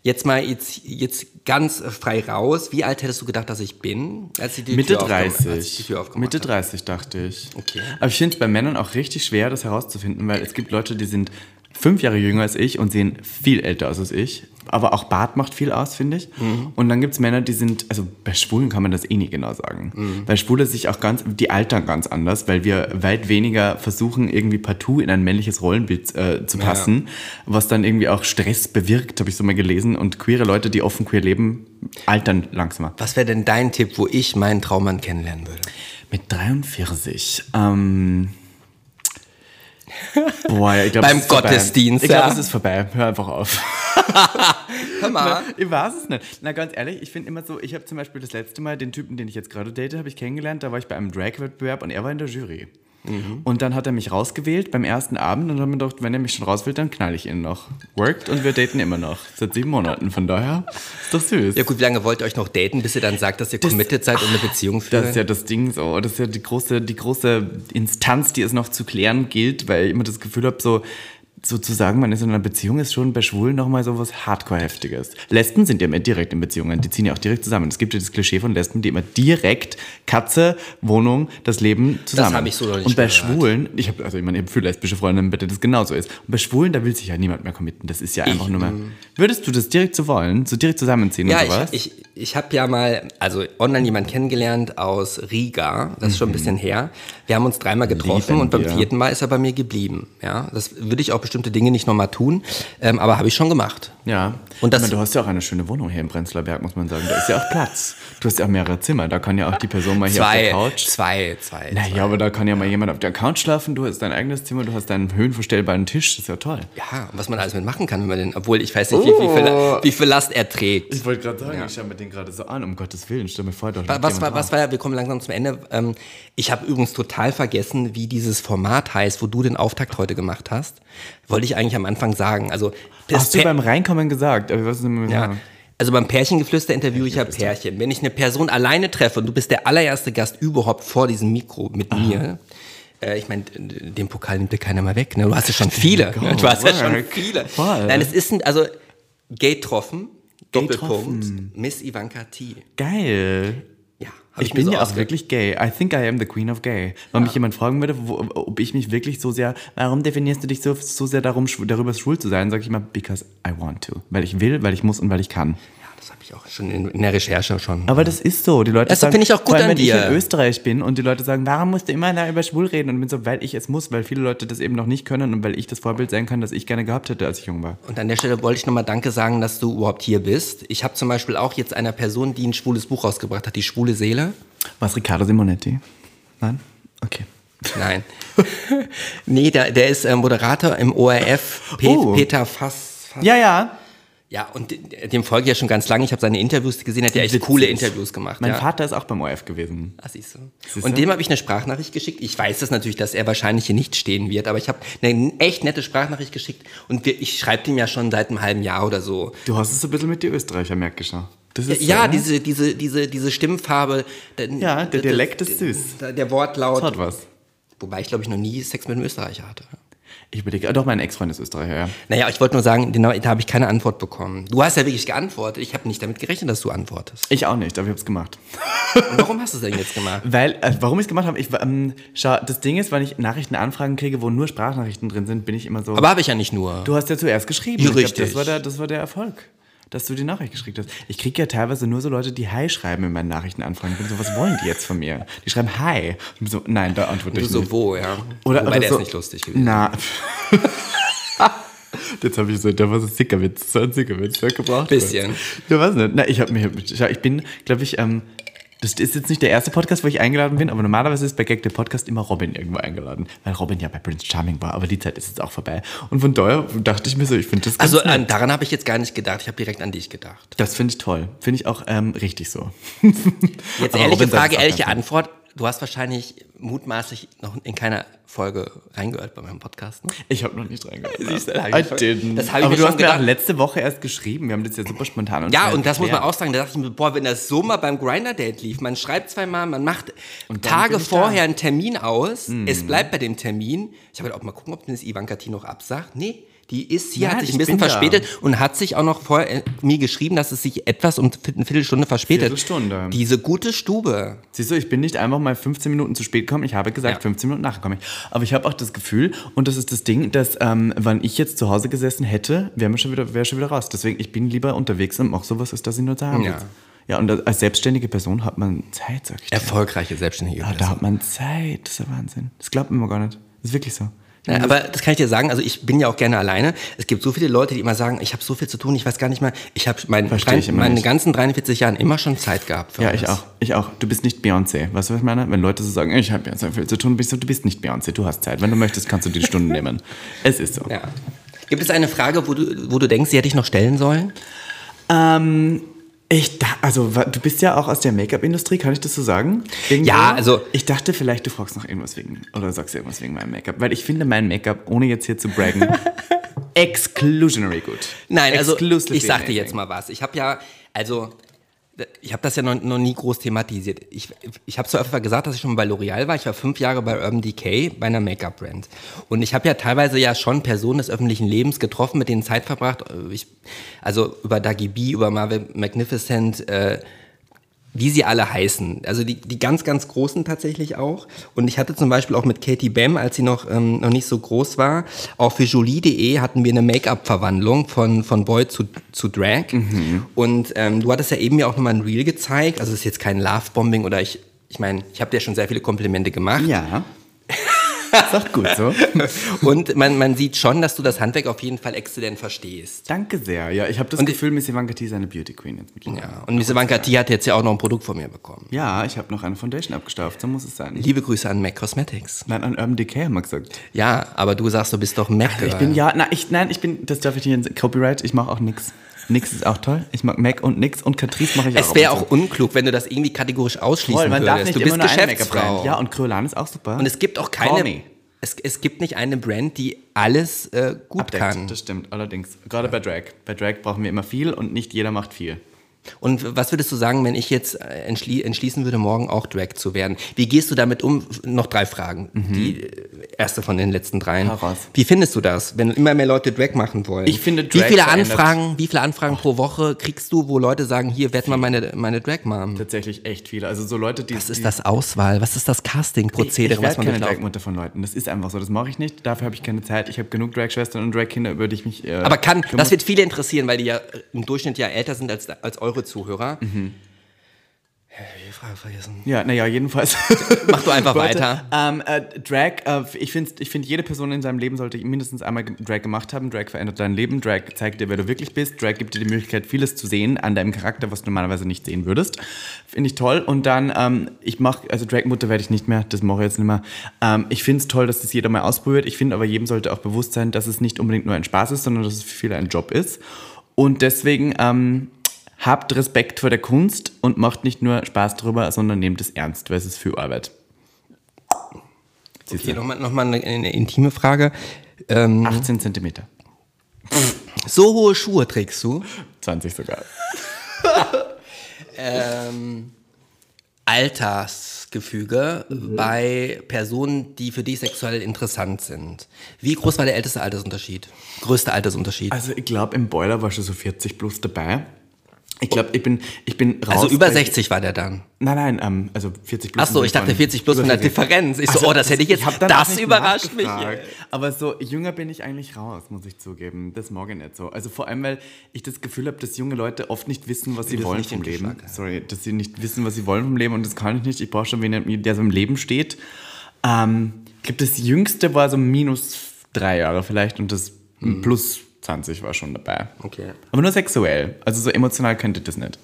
Jetzt mal jetzt, jetzt ganz frei raus. Wie alt hättest du gedacht, dass ich bin, als ich die Mitte Tür aufgemacht- als ich die 30. Tür Mitte habe? 30 dachte ich. Okay. Aber ich finde es bei Männern auch richtig schwer, das herauszufinden, weil es gibt Leute, die sind fünf Jahre jünger als ich und sehen viel älter aus als ich. Aber auch Bart macht viel aus, finde ich. Mhm. Und dann gibt es Männer, die sind, also bei Schwulen kann man das eh nie genau sagen. Mhm. Weil Schwule sich auch ganz, die altern ganz anders, weil wir weit weniger versuchen, irgendwie partout in ein männliches Rollenbild äh, zu passen, was dann irgendwie auch Stress bewirkt, habe ich so mal gelesen. Und queere Leute, die offen queer leben, altern langsamer. Was wäre denn dein Tipp, wo ich meinen Traummann kennenlernen würde? Mit 43. Ähm. Boah, ich glaube, Beim es ist vorbei. Gottesdienst, Ich glaube, ja. es ist vorbei. Hör einfach auf. Hör mal. Ich weiß es nicht. Na, ganz ehrlich, ich finde immer so, ich habe zum Beispiel das letzte Mal den Typen, den ich jetzt gerade date, habe ich kennengelernt. Da war ich bei einem Drag-Wettbewerb und er war in der Jury. Mhm. Und dann hat er mich rausgewählt beim ersten Abend und dann haben wir gedacht, wenn er mich schon rauswählt, dann knall ich ihn noch. Worked und wir daten immer noch. Seit sieben Monaten. Von daher ist doch süß. Ja gut, wie lange wollt ihr euch noch daten, bis ihr dann sagt, dass ihr committed seid und eine Beziehung führt? Das ist ja das Ding so. Das ist ja die große, die große Instanz, die es noch zu klären gilt, weil ich immer das Gefühl habe, so sozusagen, man ist in einer Beziehung, ist schon bei Schwulen nochmal so was Hardcore-Heftiges. Lesben sind ja immer direkt in Beziehungen, die ziehen ja auch direkt zusammen. Es gibt ja das Klischee von Lesben, die immer direkt Katze, Wohnung, das Leben zusammen. hab ich so noch nicht Und bei. Schwulen, ich habe also ich meine, ich hab für lesbische Freundinnen, bitte das genauso ist. Und bei Schwulen, da will sich ja niemand mehr committen. Das ist ja einfach nur mehr. Würdest du das direkt so wollen, so direkt zusammenziehen Ja, und sowas? ich, ich, ich habe ja mal, also online jemanden kennengelernt aus Riga, das ist schon ein bisschen her. Wir haben uns dreimal getroffen Lieben und beim wir. vierten Mal ist er bei mir geblieben. Ja, das würde ich auch bestimmte Dinge nicht nochmal tun, ähm, aber habe ich schon gemacht. Ja. Und das- meine, du hast ja auch eine schöne Wohnung hier im Prenzlauer Berg, muss man sagen. Da ist ja auch Platz. Du hast ja auch mehrere Zimmer. Da kann ja auch die Person mal hier auf Zwei, der Couch. zwei, zwei. zwei. Naja, aber da kann ja mal jemand auf der Couch schlafen. Du hast dein eigenes Zimmer, du hast deinen höhenverstellbaren Tisch. Das ist ja toll. Ja, und was man alles mitmachen kann, wenn man den, obwohl ich weiß nicht, wie, wie, viel, wie viel Last er trägt. Ich wollte gerade sagen, ich schaue mir den gerade so an, um Gottes Willen. Mir vor, da Wa- Was war, was war, wir kommen langsam zum Ende. Ähm, ich habe übrigens total vergessen, wie dieses Format heißt, wo du den Auftakt heute gemacht hast. Wollte ich eigentlich am Anfang sagen. Also, Hast du beim Reinkommen gesagt? Aber was ist denn ja. Also beim Pärchengeflüster interviewe ich ja Pärchen. Wenn ich eine Person alleine treffe und du bist der allererste Gast überhaupt vor diesem Mikro mit mir, äh, ich meine, den Pokal nimmt dir keiner mal weg. Ne? Du hast ja schon viele. Ne? Du hast ja schon viele. Voll. Nein, es ist ein, also Gate getroffen, Doppelpunkt. Miss Ivanka T. Geil. Ja, hab Ich, mir bin so ja auch wirklich gay. I think I am the queen of gay. Wenn mich jemand fragen würde, wo, ob ich mich wirklich so sehr, warum definierst du dich so, so sehr darum, darüber schwul zu sein, sage ich immer, because I want to. Weil ich will, weil ich muss und weil ich kann. Das habe ich auch schon in, in der Recherche schon. Aber das ist so. Die Leute Das sagen, finde ich auch gut allem, an wenn dir. ich in Österreich bin und die Leute sagen, warum musst du immer da über schwul reden? Und ich bin so, weil ich es muss, weil viele Leute das eben noch nicht können und weil ich das Vorbild sein kann, das ich gerne gehabt hätte, als ich jung war. Und an der Stelle wollte ich nochmal Danke sagen, dass du überhaupt hier bist. Ich habe zum Beispiel auch jetzt einer Person, die ein schwules Buch rausgebracht hat, die schwule Seele. Was, Riccardo Simonetti? Nein? Okay. Nein. nee, der, der ist äh, Moderator im ORF, Pe Oh. Peter Fass. Fass. Ja, ja. Ja, und de- dem folge ich ja schon ganz lange. Ich habe seine Interviews gesehen, hat ja echt coole Interviews gemacht. Mein ja. Vater ist auch beim ORF gewesen. Ah, siehst du. Siehst Und dem habe ich eine Sprachnachricht geschickt. Ich weiß das natürlich, dass er wahrscheinlich hier nicht stehen wird, aber ich habe eine echt nette Sprachnachricht geschickt und wir, ich schreibe dem ja schon seit einem halben Jahr oder so. Du hast es so ein bisschen mit die Österreicher, merke ich schon. Das ist Ja, so, ne? diese, diese, diese, diese Stimmfarbe. Der, Ja, der Dialekt ist süß. Der, der Wortlaut. Das hat was. Wobei ich, glaube ich, noch nie Sex mit einem Österreicher hatte. Ich überlege, doch, mein Ex-Freund ist Österreicher, ja. Naja, ich wollte nur sagen, genau, da habe ich keine Antwort bekommen. Du hast ja wirklich geantwortet. Ich habe nicht damit gerechnet, dass du antwortest. Ich auch nicht, aber ich habe es gemacht. Und warum hast du es denn jetzt gemacht? Weil, äh, warum ich es gemacht habe, ich, ähm, schau, das Ding ist, wenn ich Nachrichtenanfragen kriege, wo nur Sprachnachrichten drin sind, bin ich immer so. Aber habe ich ja nicht nur. du hast ja zuerst geschrieben. Ja, Ich glaub, richtig. Das war, der, das war der Erfolg, dass du die Nachricht geschickt hast. Ich kriege ja teilweise nur so Leute, die Hi schreiben in meinen Nachrichtenanfragen. Ich bin so, was wollen die jetzt von mir? Die schreiben Hi. Ich bin so, nein, da antworte ich so nicht. wo, ja. Oder, Wobei oder der so, ist nicht lustig gewesen. Na. Jetzt habe ich so, da war so ein Sickerwitz, so ein Sickerwitz, der gebraucht wird. Bisschen. Ja, weiß nicht. Na, ich schau, ich bin, glaube ich, ähm, das ist jetzt nicht der erste Podcast, wo ich eingeladen bin, aber normalerweise ist bei Gag der Podcast immer Robin irgendwo eingeladen, weil Robin ja bei Prince Charming war, aber die Zeit ist jetzt auch vorbei. Und von daher dachte ich mir so, ich finde das ganz Also nett. an, daran habe ich jetzt gar nicht gedacht. Ich habe direkt an dich gedacht. Das finde ich toll. Finde ich auch ähm, richtig so. Jetzt Aber ehrliche Robin Frage, ehrliche. Antwort. Du hast wahrscheinlich mutmaßlich noch in keiner Folge reingehört bei meinem Podcast. Ne? Ich habe noch nicht reingehört. Siehst du, hab ich schon- das hab ich aber mir du hast mir gedacht. letzte Woche erst geschrieben. Wir haben das ja super spontan Ja, und das muss man auch sagen. Da dachte ich mir, boah, wenn das so mal beim Grinder-Date lief, man schreibt zweimal, man macht Tage vorher da. einen Termin aus, es bleibt bei dem Termin. Ich habe halt auch mal gucken, ob das Ivanka T noch absagt. Nee, die ist hier, Ja, hat sich ich ein bisschen bin da. verspätet und hat sich auch noch vorher äh, mir geschrieben, dass es sich etwas um eine Viertelstunde verspätet. Viertelstunde. Diese gute Stube. Siehst du, ich bin nicht einfach mal 15 Minuten zu spät gekommen. Ich habe gesagt, Ja. 15 Minuten nachgekommen. Aber ich habe auch das Gefühl, und das ist das Ding, dass, ähm, wenn ich jetzt zu Hause gesessen hätte, wäre schon wieder, wäre schon wieder raus. Deswegen, ich bin lieber unterwegs und mache sowas, als dass ich nur zu Hause Ja. sitze. Ja, und als selbstständige Person hat man Zeit, sag ich dir. Erfolgreiche Selbstständige. Ja, da hat man Zeit. Das ist ja Wahnsinn. Das glaubt man immer gar nicht. Das ist wirklich so. Ja, aber das kann ich dir sagen, also ich bin ja auch gerne alleine. Es gibt so viele Leute, die immer sagen, ich habe so viel zu tun, ich weiß gar nicht mehr. Ich habe mein, meine ganzen 43 Jahren immer schon Zeit gehabt. Für Ja, alles. ich auch. Ich auch. Du bist nicht Beyoncé. Weißt du, was ich meine? Wenn Leute so sagen, ich habe ja so viel zu tun, bist du, du bist nicht Beyoncé. Du hast Zeit. Wenn du möchtest, kannst du die Stunden nehmen. Es ist so. Ja. Gibt es eine Frage, wo du, wo du denkst, sie hätte ich noch stellen sollen? Ähm, ich da, also du bist ja auch aus der Make-up-Industrie, kann ich das so sagen? Irgendwo? Ja, also- ich dachte vielleicht, du fragst noch irgendwas wegen oder sagst irgendwas wegen meinem Make-up, weil ich finde mein Make-up, ohne jetzt hier zu braggen, exclusionary gut. Nein, also ich sag dir jetzt mal was. Ich habe ja, also ich habe das ja noch, noch nie groß thematisiert. Ich, ich habe zwar öfter gesagt, dass ich schon bei L'Oreal war. Ich war fünf Jahre bei Urban Decay, bei einer Make-up-Brand. Und ich habe ja teilweise ja schon Personen des öffentlichen Lebens getroffen, mit denen Zeit verbracht. Ich, also über Dagi B, über Marvel Magnificent, äh, wie sie alle heißen. Also die, die ganz, ganz Großen tatsächlich auch. Und ich hatte zum Beispiel auch mit Katie Bam, als sie noch, ähm, noch nicht so groß war, auch für Jolie.de hatten wir eine Make-up-Verwandlung von, von Boy zu, zu Drag. Und ähm, du hattest ja eben mir auch nochmal ein Reel gezeigt. Also es ist jetzt kein Love-Bombing oder ich, ich meine, ich habe dir schon sehr viele Komplimente gemacht. Ja. ist auch gut so. Und man, man sieht schon, dass du das Handwerk auf jeden Fall exzellent verstehst. Danke sehr. Ja, ich habe das Und- Gefühl, Miss Ivanka T ist eine Beauty Queen jetzt mittlerweile. Ja. Und Miss Ivanka T hat jetzt ja auch noch ein Produkt von mir bekommen. Ja, ich habe noch eine Foundation abgestaubt, so muss es sein. Liebe Grüße an MAC Cosmetics. Nein, an Urban Decay haben wir gesagt. Ja, aber du sagst, du bist doch Mac. Ich bin ja, na, ich, nein, ich bin, das darf ich nicht in Copyright, ich mache auch nix. Nix ist auch toll. Ich mag Mac und nix und Catrice mache ich auch. Es wäre auch unklug, wenn du das irgendwie kategorisch ausschließen Voll, man darf würdest. nicht Du bist immer Geschäftsfrau. Ja, und Kryolan ist auch super. und es gibt auch keine. Es, es gibt nicht eine Brand, die alles äh, gut Abdeckt, kann. Das stimmt, allerdings. Gerade bei Drag. Bei Drag brauchen wir immer viel und nicht jeder macht viel. Und was würdest du sagen, wenn ich jetzt äh, entschli entschließen würde, morgen auch Drag zu werden? Wie gehst du damit um? Noch drei Fragen. Die äh, erste von den letzten dreien. Heraus. Wie findest du das, wenn immer mehr Leute Drag machen wollen? Ich finde, wie Drag viele verändert- Anfragen, wie viele Anfragen pro Woche kriegst du, wo Leute sagen, hier werd mal meine meine Drag Mom? Tatsächlich echt viele. Also so Leute, die. Was ist das Auswahl? Was ist das Casting-Prozedere, Ich was man keine durchlaufen? Dragmutter von Leuten. Das ist einfach so. Das mache ich nicht. Dafür habe ich keine Zeit. Ich habe genug Dragschwestern und Dragkinder, über die ich mich. Äh, Aber kann, das wird viele interessieren, weil die ja äh, im Durchschnitt ja älter sind als, als eure Zuhörer. Mhm. Die Frage vergessen. Ja, naja, jedenfalls. Mach du einfach weiter. Ähm, äh, Drag, äh, ich finde, ich find, jede Person in seinem Leben sollte mindestens einmal Drag gemacht haben. Drag verändert dein Leben. Drag zeigt dir, wer du wirklich bist. Drag gibt dir die Möglichkeit, vieles zu sehen an deinem Charakter, was du normalerweise nicht sehen würdest. Finde ich toll. Und dann, ähm, ich mache, also Drag-Mutter werde ich nicht mehr, das mache ich jetzt nicht mehr. Ähm, ich finde es toll, dass das jeder mal ausprobiert. Ich finde aber, jedem sollte auch bewusst sein, dass es nicht unbedingt nur ein Spaß ist, sondern dass es für viele ein Job ist. Und deswegen, ähm, habt Respekt vor der Kunst und macht nicht nur Spaß drüber, sondern nehmt es ernst, weil es ist viel Arbeit. Siehst du? nochmal noch mal eine, eine intime Frage. Ähm, 18 Zentimeter. so hohe Schuhe trägst du? 20 sogar. Ähm, Altersgefüge bei Personen, die für dich sexuell interessant sind. Wie groß war der älteste Altersunterschied? Größte Altersunterschied? Also ich glaube, im Boiler war schon so 40 plus dabei. Ich glaube, ich bin, ich bin raus. Also über bei- 60 war der dann. Nein, nein, ähm, also 40 plus. Ach so, ich dachte Sinne von- 40 plus mit einer 40. Differenz. Ich so, Also, oh, das hätte ich jetzt, dann das überrascht mich. Aber so jünger bin ich eigentlich raus, muss ich zugeben. Das mag ich nicht so. Also vor allem, weil ich das Gefühl habe, dass junge Leute oft nicht wissen, was sie wollen vom Leben. Geschmack. Sorry, dass sie nicht wissen, was sie wollen vom Leben und das kann ich nicht. Ich brauche schon wen, der so im Leben steht. Ähm, ich glaube, das Jüngste war so minus drei Jahre vielleicht und das Mhm. plus 20 war schon dabei. Okay. Aber nur sexuell. Also so emotional könnte das nicht.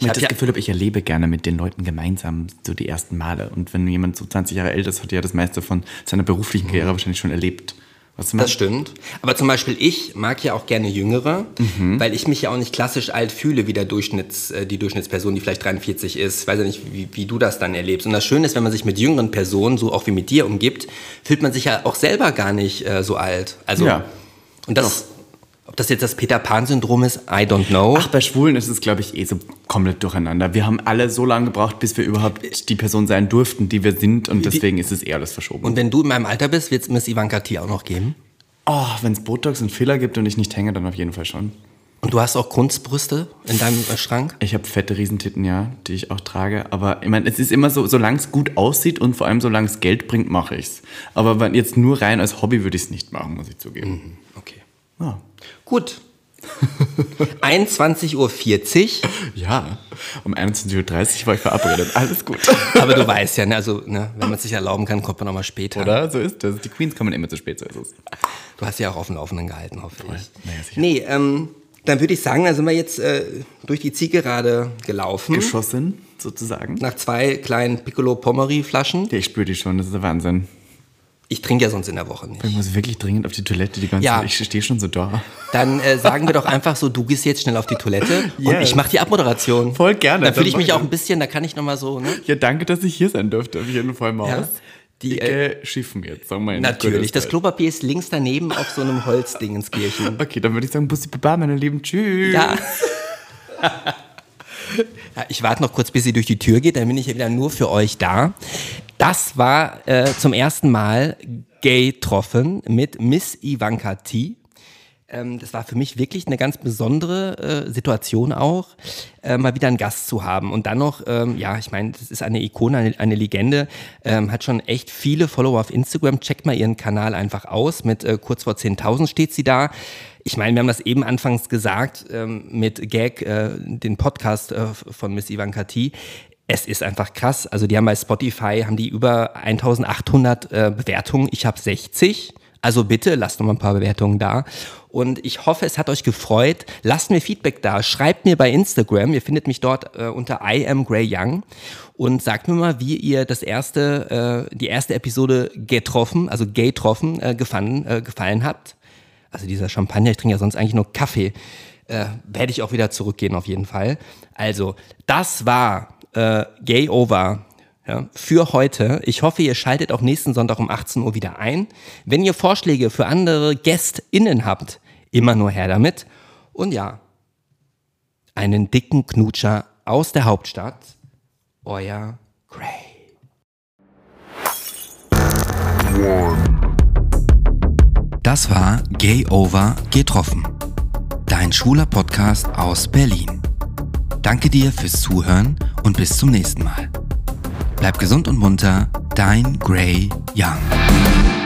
Ich hab das ja- Gefühl habe, ich erlebe gerne mit den Leuten gemeinsam so die ersten Male. Und wenn jemand so 20 Jahre älter ist, hat er ja das meiste von seiner beruflichen Karriere wahrscheinlich schon erlebt. Das stimmt. Aber zum Beispiel ich mag ja auch gerne Jüngere, Mhm. weil ich mich ja auch nicht klassisch alt fühle wie der Durchschnitts, äh, die Durchschnittsperson, die vielleicht 43 ist. Ich weiß ja nicht, wie, wie du das dann erlebst. Und das Schöne ist, wenn man sich mit jüngeren Personen, so auch wie mit dir, umgibt, fühlt man sich ja auch selber gar nicht äh, so alt. Also, Ja. Und das, ob das jetzt das Peter Pan-Syndrom ist, I don't know. Ach, bei Schwulen ist es, glaube ich, eh so komplett durcheinander. Wir haben alle so lange gebraucht, bis wir überhaupt die Person sein durften, die wir sind. Und deswegen ist es eher alles verschoben. und wenn du in meinem Alter bist, wird es Miss Ivanka T auch noch geben. oh, wenn es Botox und Filler gibt und ich nicht hänge, dann auf jeden Fall schon. Und du hast auch Kunstbrüste in deinem Schrank? Ich habe fette Riesentitten, ja, die ich auch trage. Aber ich meine, es ist immer so, solange es gut aussieht und vor allem solange es Geld bringt, mache ich's. Aber wenn jetzt nur rein als Hobby würde ich es nicht machen, muss ich zugeben. Okay. Ja. Gut. 21.40 Uhr. ja, um 21.30 Uhr war ich verabredet. Alles gut. Aber du weißt ja, ne, also, ne, wenn man es sich erlauben kann, kommt man auch mal später. Oder? So ist das. Die Queens kommen immer zu spät, so ist es. Du hast ja auch auf dem Laufenden gehalten, hoffe ich. Naja. Nee, ähm, dann würde ich sagen, da sind wir jetzt äh, durch die Zielgerade gelaufen. Geschossen, sozusagen. nach zwei kleinen Piccolo Pommery Flaschen. Ja, ich spüre die schon, das ist der Wahnsinn. Ich trinke ja sonst in der Woche nicht. Ich muss wirklich dringend auf die Toilette die ganze Ja. Zeit. Ich stehe schon so da. Dann äh, sagen wir doch einfach so, du gehst jetzt schnell auf die Toilette und Yes. ich mache die Abmoderation. Voll gerne, Da fühle ich mich auch ein bisschen, da kann ich nochmal so, ne? Ja, danke, dass ich hier sein durfte, auf jeden Fall mal. Ja. Die, äh, schiffen jetzt, sagen wir in Natürlich. Das Klopapier ist links daneben auf so einem Holzdingenskirchen. Welt. Okay, dann würde ich sagen, Bussi Baba, meine Lieben, tschüss. Ja. ja. Ich warte noch kurz, bis sie durch die Tür geht, dann bin ich ja wieder nur für euch da. Das war äh, zum ersten Mal Gay Troffen mit Miss Ivanka T. Ähm, das war für mich wirklich eine ganz besondere äh, Situation auch, äh, mal wieder einen Gast zu haben. Und dann noch, ähm, ja, ich meine, das ist eine Ikone, eine, eine Legende, ähm, hat schon echt viele Follower auf Instagram. Checkt mal ihren Kanal einfach aus. Mit äh, kurz vor 10.000 steht sie da. Ich meine, wir haben das eben anfangs gesagt ähm, mit Gag, äh, den Podcast äh, von Miss Ivanka T. Es ist einfach krass. Also die haben bei Spotify haben die über 1800 äh, Bewertungen. Ich habe 60. Also bitte lasst noch mal ein paar Bewertungen da. Und ich hoffe, es hat euch gefreut. Lasst mir Feedback da. Schreibt mir bei Instagram. Ihr findet mich dort äh, unter I am Grey Young. Und sagt mir mal, wie ihr das erste, äh, die erste Episode getroffen, also getroffen, äh, gefallen, äh, gefallen habt. Also dieser Champagner, ich trinke ja sonst eigentlich nur Kaffee. Äh, werde ich auch wieder zurückgehen auf jeden Fall. Also, das war äh, Gay Over ja, für heute. Ich hoffe, ihr schaltet auch nächsten Sonntag um 18 Uhr wieder ein. Wenn ihr Vorschläge für andere GästInnen habt, immer nur her damit. Und ja, einen dicken Knutscher aus der Hauptstadt. Euer Gray. Das war Gay Over Getroffen. Dein schwuler Podcast aus Berlin. Danke dir fürs Zuhören und bis zum nächsten Mal. Bleib gesund und munter, dein Gray Young.